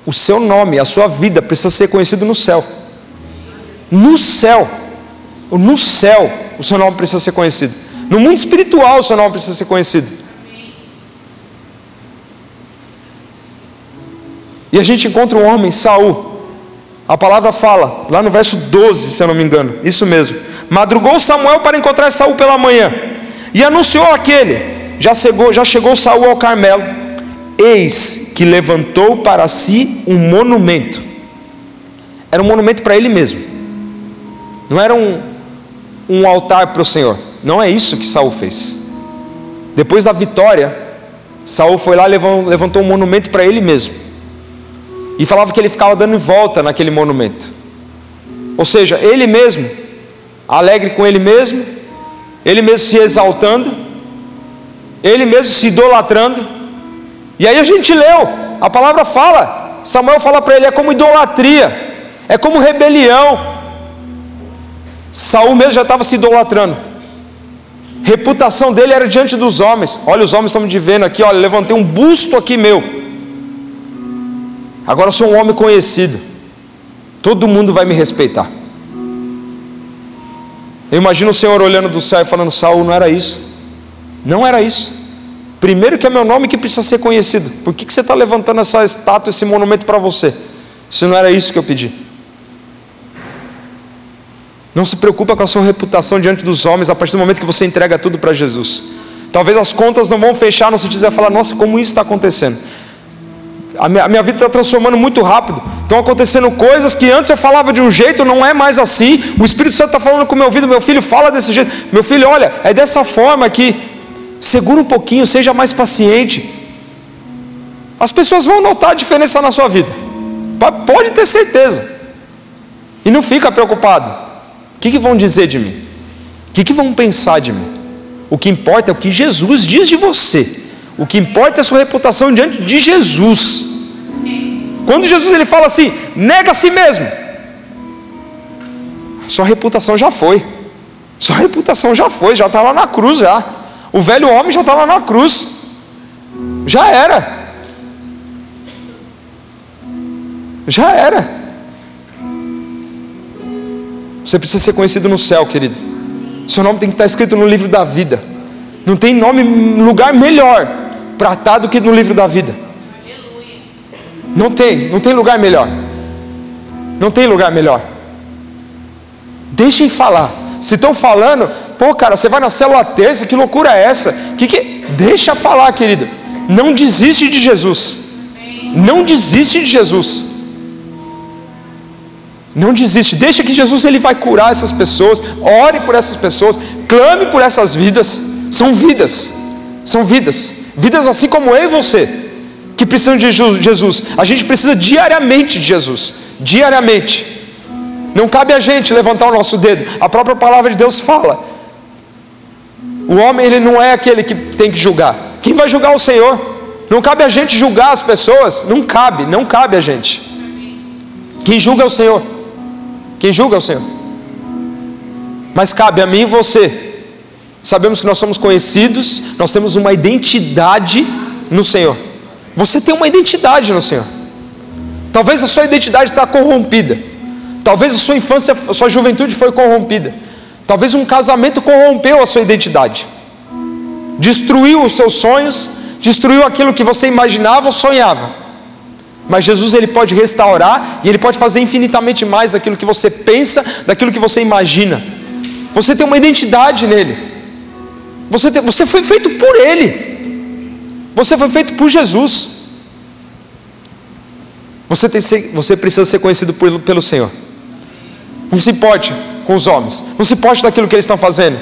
O seu nome, a sua vida precisa ser conhecido no céu. No céu, no céu, o seu nome precisa ser conhecido. No mundo espiritual, o seu nome precisa ser conhecido. E a gente encontra um homem, Saul. A palavra fala, lá no verso 12, se eu não me engano, isso mesmo. Madrugou Samuel para encontrar Saul pela manhã, e anunciou aquele: já chegou, já chegou Saul ao Carmelo. Eis que levantou para si um monumento. Era um monumento para ele mesmo. Não era um, um altar para o Senhor. Não é isso que Saul fez. Depois da vitória, Saul foi lá e levantou um monumento para ele mesmo. E falava que ele ficava dando volta naquele monumento. Ou seja, ele mesmo, alegre com ele mesmo, ele mesmo se exaltando, ele mesmo se idolatrando. E aí a gente leu, a palavra fala, Samuel fala para ele: é como idolatria, é como rebelião. Saul mesmo já estava se idolatrando. Reputação dele era diante dos homens. Olha, os homens estão me vendo aqui, olha, levantei um busto aqui meu. Agora eu sou um homem conhecido. Todo mundo vai me respeitar. Eu imagino o Senhor olhando do céu e falando: Saul, não era isso. Não era isso. Primeiro que é meu nome que precisa ser conhecido. Por que, que você está levantando essa estátua, esse monumento para você? Se não era isso que eu pedi. Não se preocupa com a sua reputação diante dos homens a partir do momento que você entrega tudo para Jesus. Talvez as contas não vão fechar, não se dizer falar, nossa, como isso está acontecendo a minha, a minha vida está transformando muito rápido. Estão acontecendo coisas que antes eu falava de um jeito, não é mais assim. O Espírito Santo está falando com o meu ouvido, meu filho fala desse jeito. Meu filho, olha, é dessa forma que segura um pouquinho, seja mais paciente. As pessoas vão notar a diferença na sua vida. Pode ter certeza. E não fica preocupado. O que, que vão dizer de mim? O que, que vão pensar de mim? O que importa é o que Jesus diz de você. O que importa é a sua reputação diante de Jesus. Quando Jesus ele fala assim, nega a si mesmo, sua reputação já foi. Sua reputação já foi, já está lá na cruz já. O velho homem já está lá na cruz. Já era. Já era. Você precisa ser conhecido no céu, querido. Seu nome tem que estar escrito no livro da vida. Não tem nome, lugar melhor para estar do que no livro da vida. Não tem, não tem lugar melhor. Não tem lugar melhor. Deixem falar. Se estão falando, pô, cara, você vai na célula terça, que loucura é essa? Que que deixa falar, querido. Não desiste de Jesus. Não desiste de Jesus. Não desiste, deixa que Jesus ele vai curar essas pessoas, ore por essas pessoas, clame por essas vidas. São vidas, são vidas, vidas assim como eu e você, que precisam de Jesus. A gente precisa diariamente de Jesus, diariamente. Não cabe a gente levantar o nosso dedo. A própria palavra de Deus fala. O homem ele não é aquele que tem que julgar. Quem vai julgar o Senhor? Não cabe a gente julgar as pessoas. Não cabe, não cabe a gente. Quem julga é o Senhor. Quem julga é o Senhor. Mas cabe a mim e você. Sabemos que nós somos conhecidos, nós temos uma identidade no Senhor. Você tem uma identidade no Senhor. Talvez a sua identidade está corrompida. Talvez a sua infância, a sua juventude foi corrompida. Talvez um casamento corrompeu a sua identidade. Destruiu os seus sonhos, destruiu aquilo que você imaginava ou sonhava. Mas Jesus ele pode restaurar e ele pode fazer infinitamente mais daquilo que você pensa, daquilo que você imagina. Você tem uma identidade nele. Você, tem, você foi feito por ele. Você foi feito por Jesus. Você, tem, você precisa ser conhecido por, pelo Senhor. Não se importe com os homens. Não se importe daquilo que eles estão fazendo.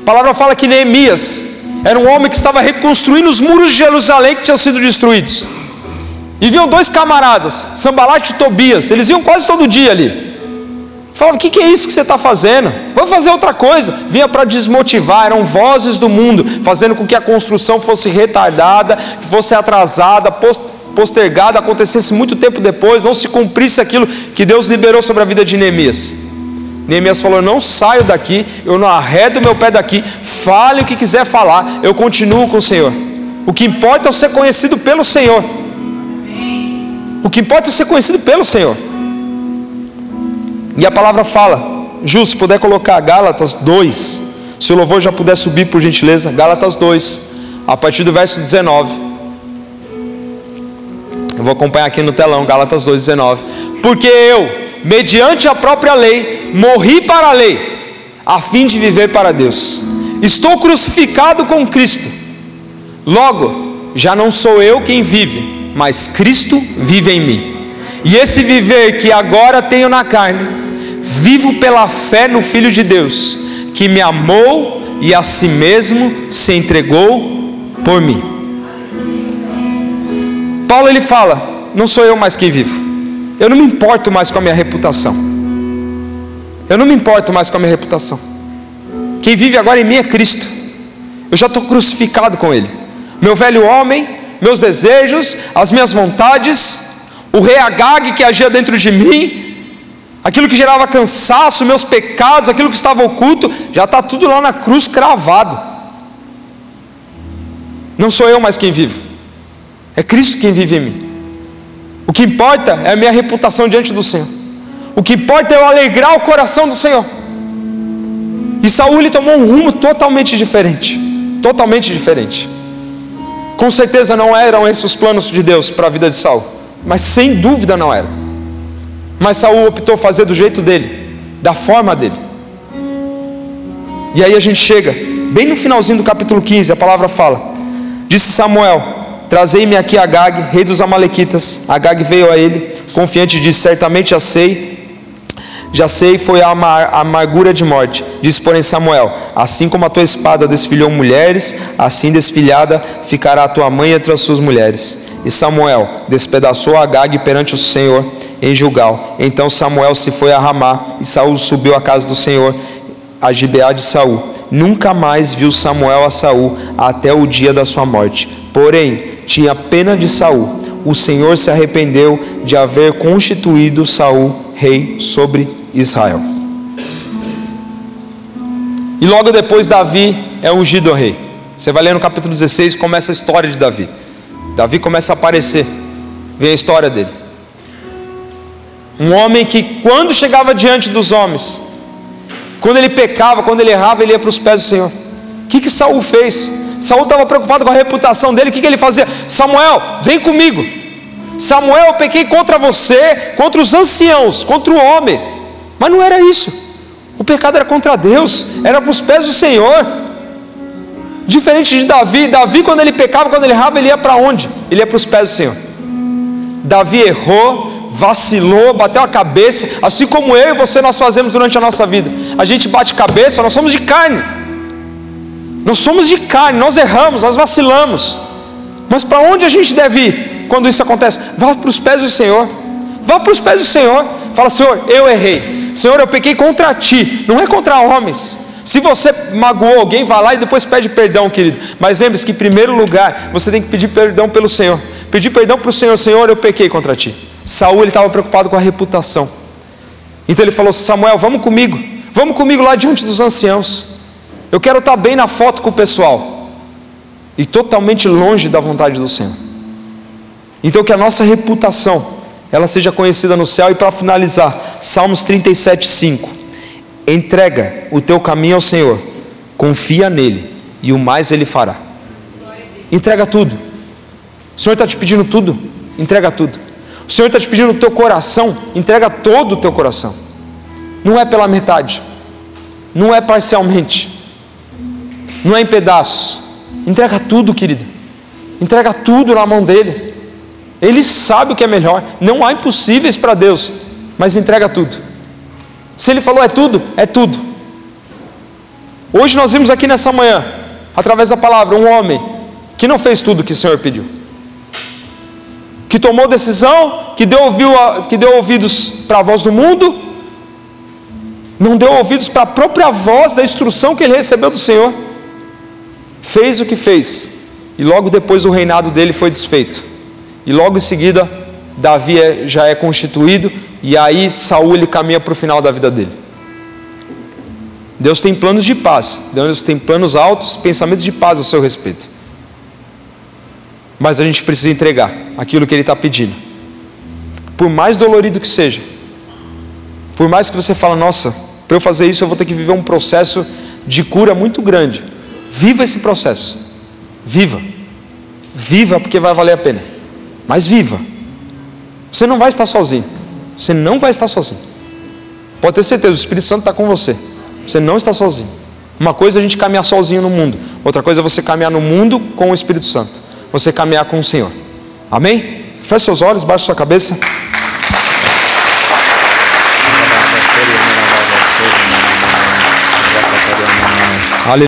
A palavra fala que Neemias era um homem que estava reconstruindo os muros de Jerusalém que tinham sido destruídos. E viam dois camaradas, Sambalate e Tobias, eles iam quase todo dia ali. Falavam: O que, que é isso que você está fazendo? Vamos fazer outra coisa. Vinha para desmotivar, eram vozes do mundo, fazendo com que a construção fosse retardada, que fosse atrasada, postergada, acontecesse muito tempo depois, não se cumprisse aquilo que Deus liberou sobre a vida de Neemias. Neemias falou: Eu não saio daqui, eu não arredo meu pé daqui, fale o que quiser falar, eu continuo com o Senhor. O que importa é ser conhecido pelo Senhor. O que importa é ser conhecido pelo Senhor. E a palavra fala, Ju, se puder colocar Gálatas 2, se o louvor já puder subir por gentileza, Gálatas 2, a partir do verso 19. Eu vou acompanhar aqui no telão, Gálatas 2, 19. Porque eu, mediante a própria lei, morri para a lei, a fim de viver para Deus. Estou crucificado com Cristo. Logo, já não sou eu quem vive mas Cristo vive em mim. E esse viver que agora tenho na carne, vivo pela fé no Filho de Deus, que me amou e a si mesmo se entregou por mim. Paulo ele fala: Não sou eu mais quem vivo, eu não me importo mais com a minha reputação, eu não me importo mais com a minha reputação. Quem vive agora em mim é Cristo, eu já estou crucificado com Ele. Meu velho homem meus desejos, as minhas vontades, o rei Agag que agia dentro de mim, aquilo que gerava cansaço, meus pecados, aquilo que estava oculto, já está tudo lá na cruz cravado. Não sou eu mais quem vivo, é Cristo quem vive em mim. O que importa é a minha reputação diante do Senhor. O que importa é eu alegrar o coração do Senhor. E Saul ele tomou um rumo totalmente diferente, totalmente diferente. Com certeza não eram esses os planos de Deus para a vida de Saul, mas sem dúvida não era. Mas Saul optou fazer do jeito dele, da forma dele. E aí a gente chega, bem no finalzinho do capítulo 15, a palavra fala: Disse Samuel: Trazei-me aqui Agag, rei dos Amalequitas. Agag veio a ele, confiante e disse: Certamente já sei já sei, foi a amargura de morte. Disse, porém, Samuel: Assim como a tua espada desfilhou mulheres, assim desfilhada ficará a tua mãe entre as suas mulheres. E Samuel despedaçou Agag perante o Senhor em Gilgal. Então Samuel se foi a Ramá, e Saul subiu à casa do Senhor, a Gibeá de Saul. Nunca mais viu Samuel a Saul até o dia da sua morte. Porém, tinha pena de Saul o Senhor se arrependeu de haver constituído Saul rei sobre Israel. E logo depois Davi é ungido rei. Você vai ler no capítulo 16, começa a história de Davi. Davi começa a aparecer. Vem a história dele. Um homem que quando chegava diante dos homens, quando ele pecava, quando ele errava, ele ia para os pés do Senhor. O que que Saul fez? Saul estava preocupado com a reputação dele. O que, que ele fazia? Samuel, vem comigo. Samuel, eu pequei contra você, contra os anciãos, contra o homem. Mas não era isso. O pecado era contra Deus, era para os pés do Senhor. Diferente de Davi, Davi quando ele pecava, quando ele errava, ele ia para onde? Ele ia para os pés do Senhor. Davi errou, vacilou, bateu a cabeça, assim como eu e você nós fazemos durante a nossa vida. A gente bate cabeça, nós somos de carne. Nós somos de carne, nós erramos, nós vacilamos. Mas para onde a gente deve ir quando isso acontece? Vá para os pés do Senhor. Vá para os pés do Senhor. Fala, Senhor, eu errei. Senhor, eu pequei contra ti, não é contra homens. Se você magoou alguém, vá lá e depois pede perdão, querido. Mas lembre-se que, em primeiro lugar, você tem que pedir perdão pelo Senhor. Pedir perdão para o Senhor, Senhor, eu pequei contra ti. Saul ele estava preocupado com a reputação. Então ele falou: Samuel, vamos comigo, vamos comigo lá diante dos anciãos. Eu quero estar bem na foto com o pessoal. E totalmente longe da vontade do Senhor. Então que a nossa reputação ela seja conhecida no céu. E para finalizar, Salmos 37, 5. Entrega o teu caminho ao Senhor, confia nele, e o mais ele fará. Entrega tudo. O Senhor está te pedindo tudo, entrega tudo. O Senhor está te pedindo o teu coração, entrega todo o teu coração. Não é pela metade, não é parcialmente, não é em pedaços. Entrega tudo, querido. Entrega tudo na mão dele. Ele sabe o que é melhor. Não há impossíveis para Deus, mas entrega tudo. Se Ele falou é tudo, é tudo. Hoje nós vimos aqui nessa manhã, através da palavra, um homem que não fez tudo o que o Senhor pediu, que tomou decisão, que deu, ouviu, que deu ouvidos para a voz do mundo, não deu ouvidos para a própria voz da instrução que ele recebeu do Senhor, fez o que fez, e logo depois o reinado dele foi desfeito. E logo em seguida, Davi é, já é constituído e aí Saul ele caminha para o final da vida dele. Deus tem planos de paz, Deus tem planos altos, pensamentos de paz ao seu respeito. Mas a gente precisa entregar aquilo que Ele está pedindo, por mais dolorido que seja, por mais que você fale, nossa, para eu fazer isso eu vou ter que viver um processo de cura muito grande. Viva esse processo, viva, viva porque vai valer a pena mas viva. Você não vai estar sozinho. Você não vai estar sozinho. Pode ter certeza, o Espírito Santo está com você. Você não está sozinho. Uma coisa é a gente caminhar sozinho no mundo, outra coisa é você caminhar no mundo com o Espírito Santo. Você caminhar com o Senhor. Amém? Feche seus olhos, baixe sua cabeça.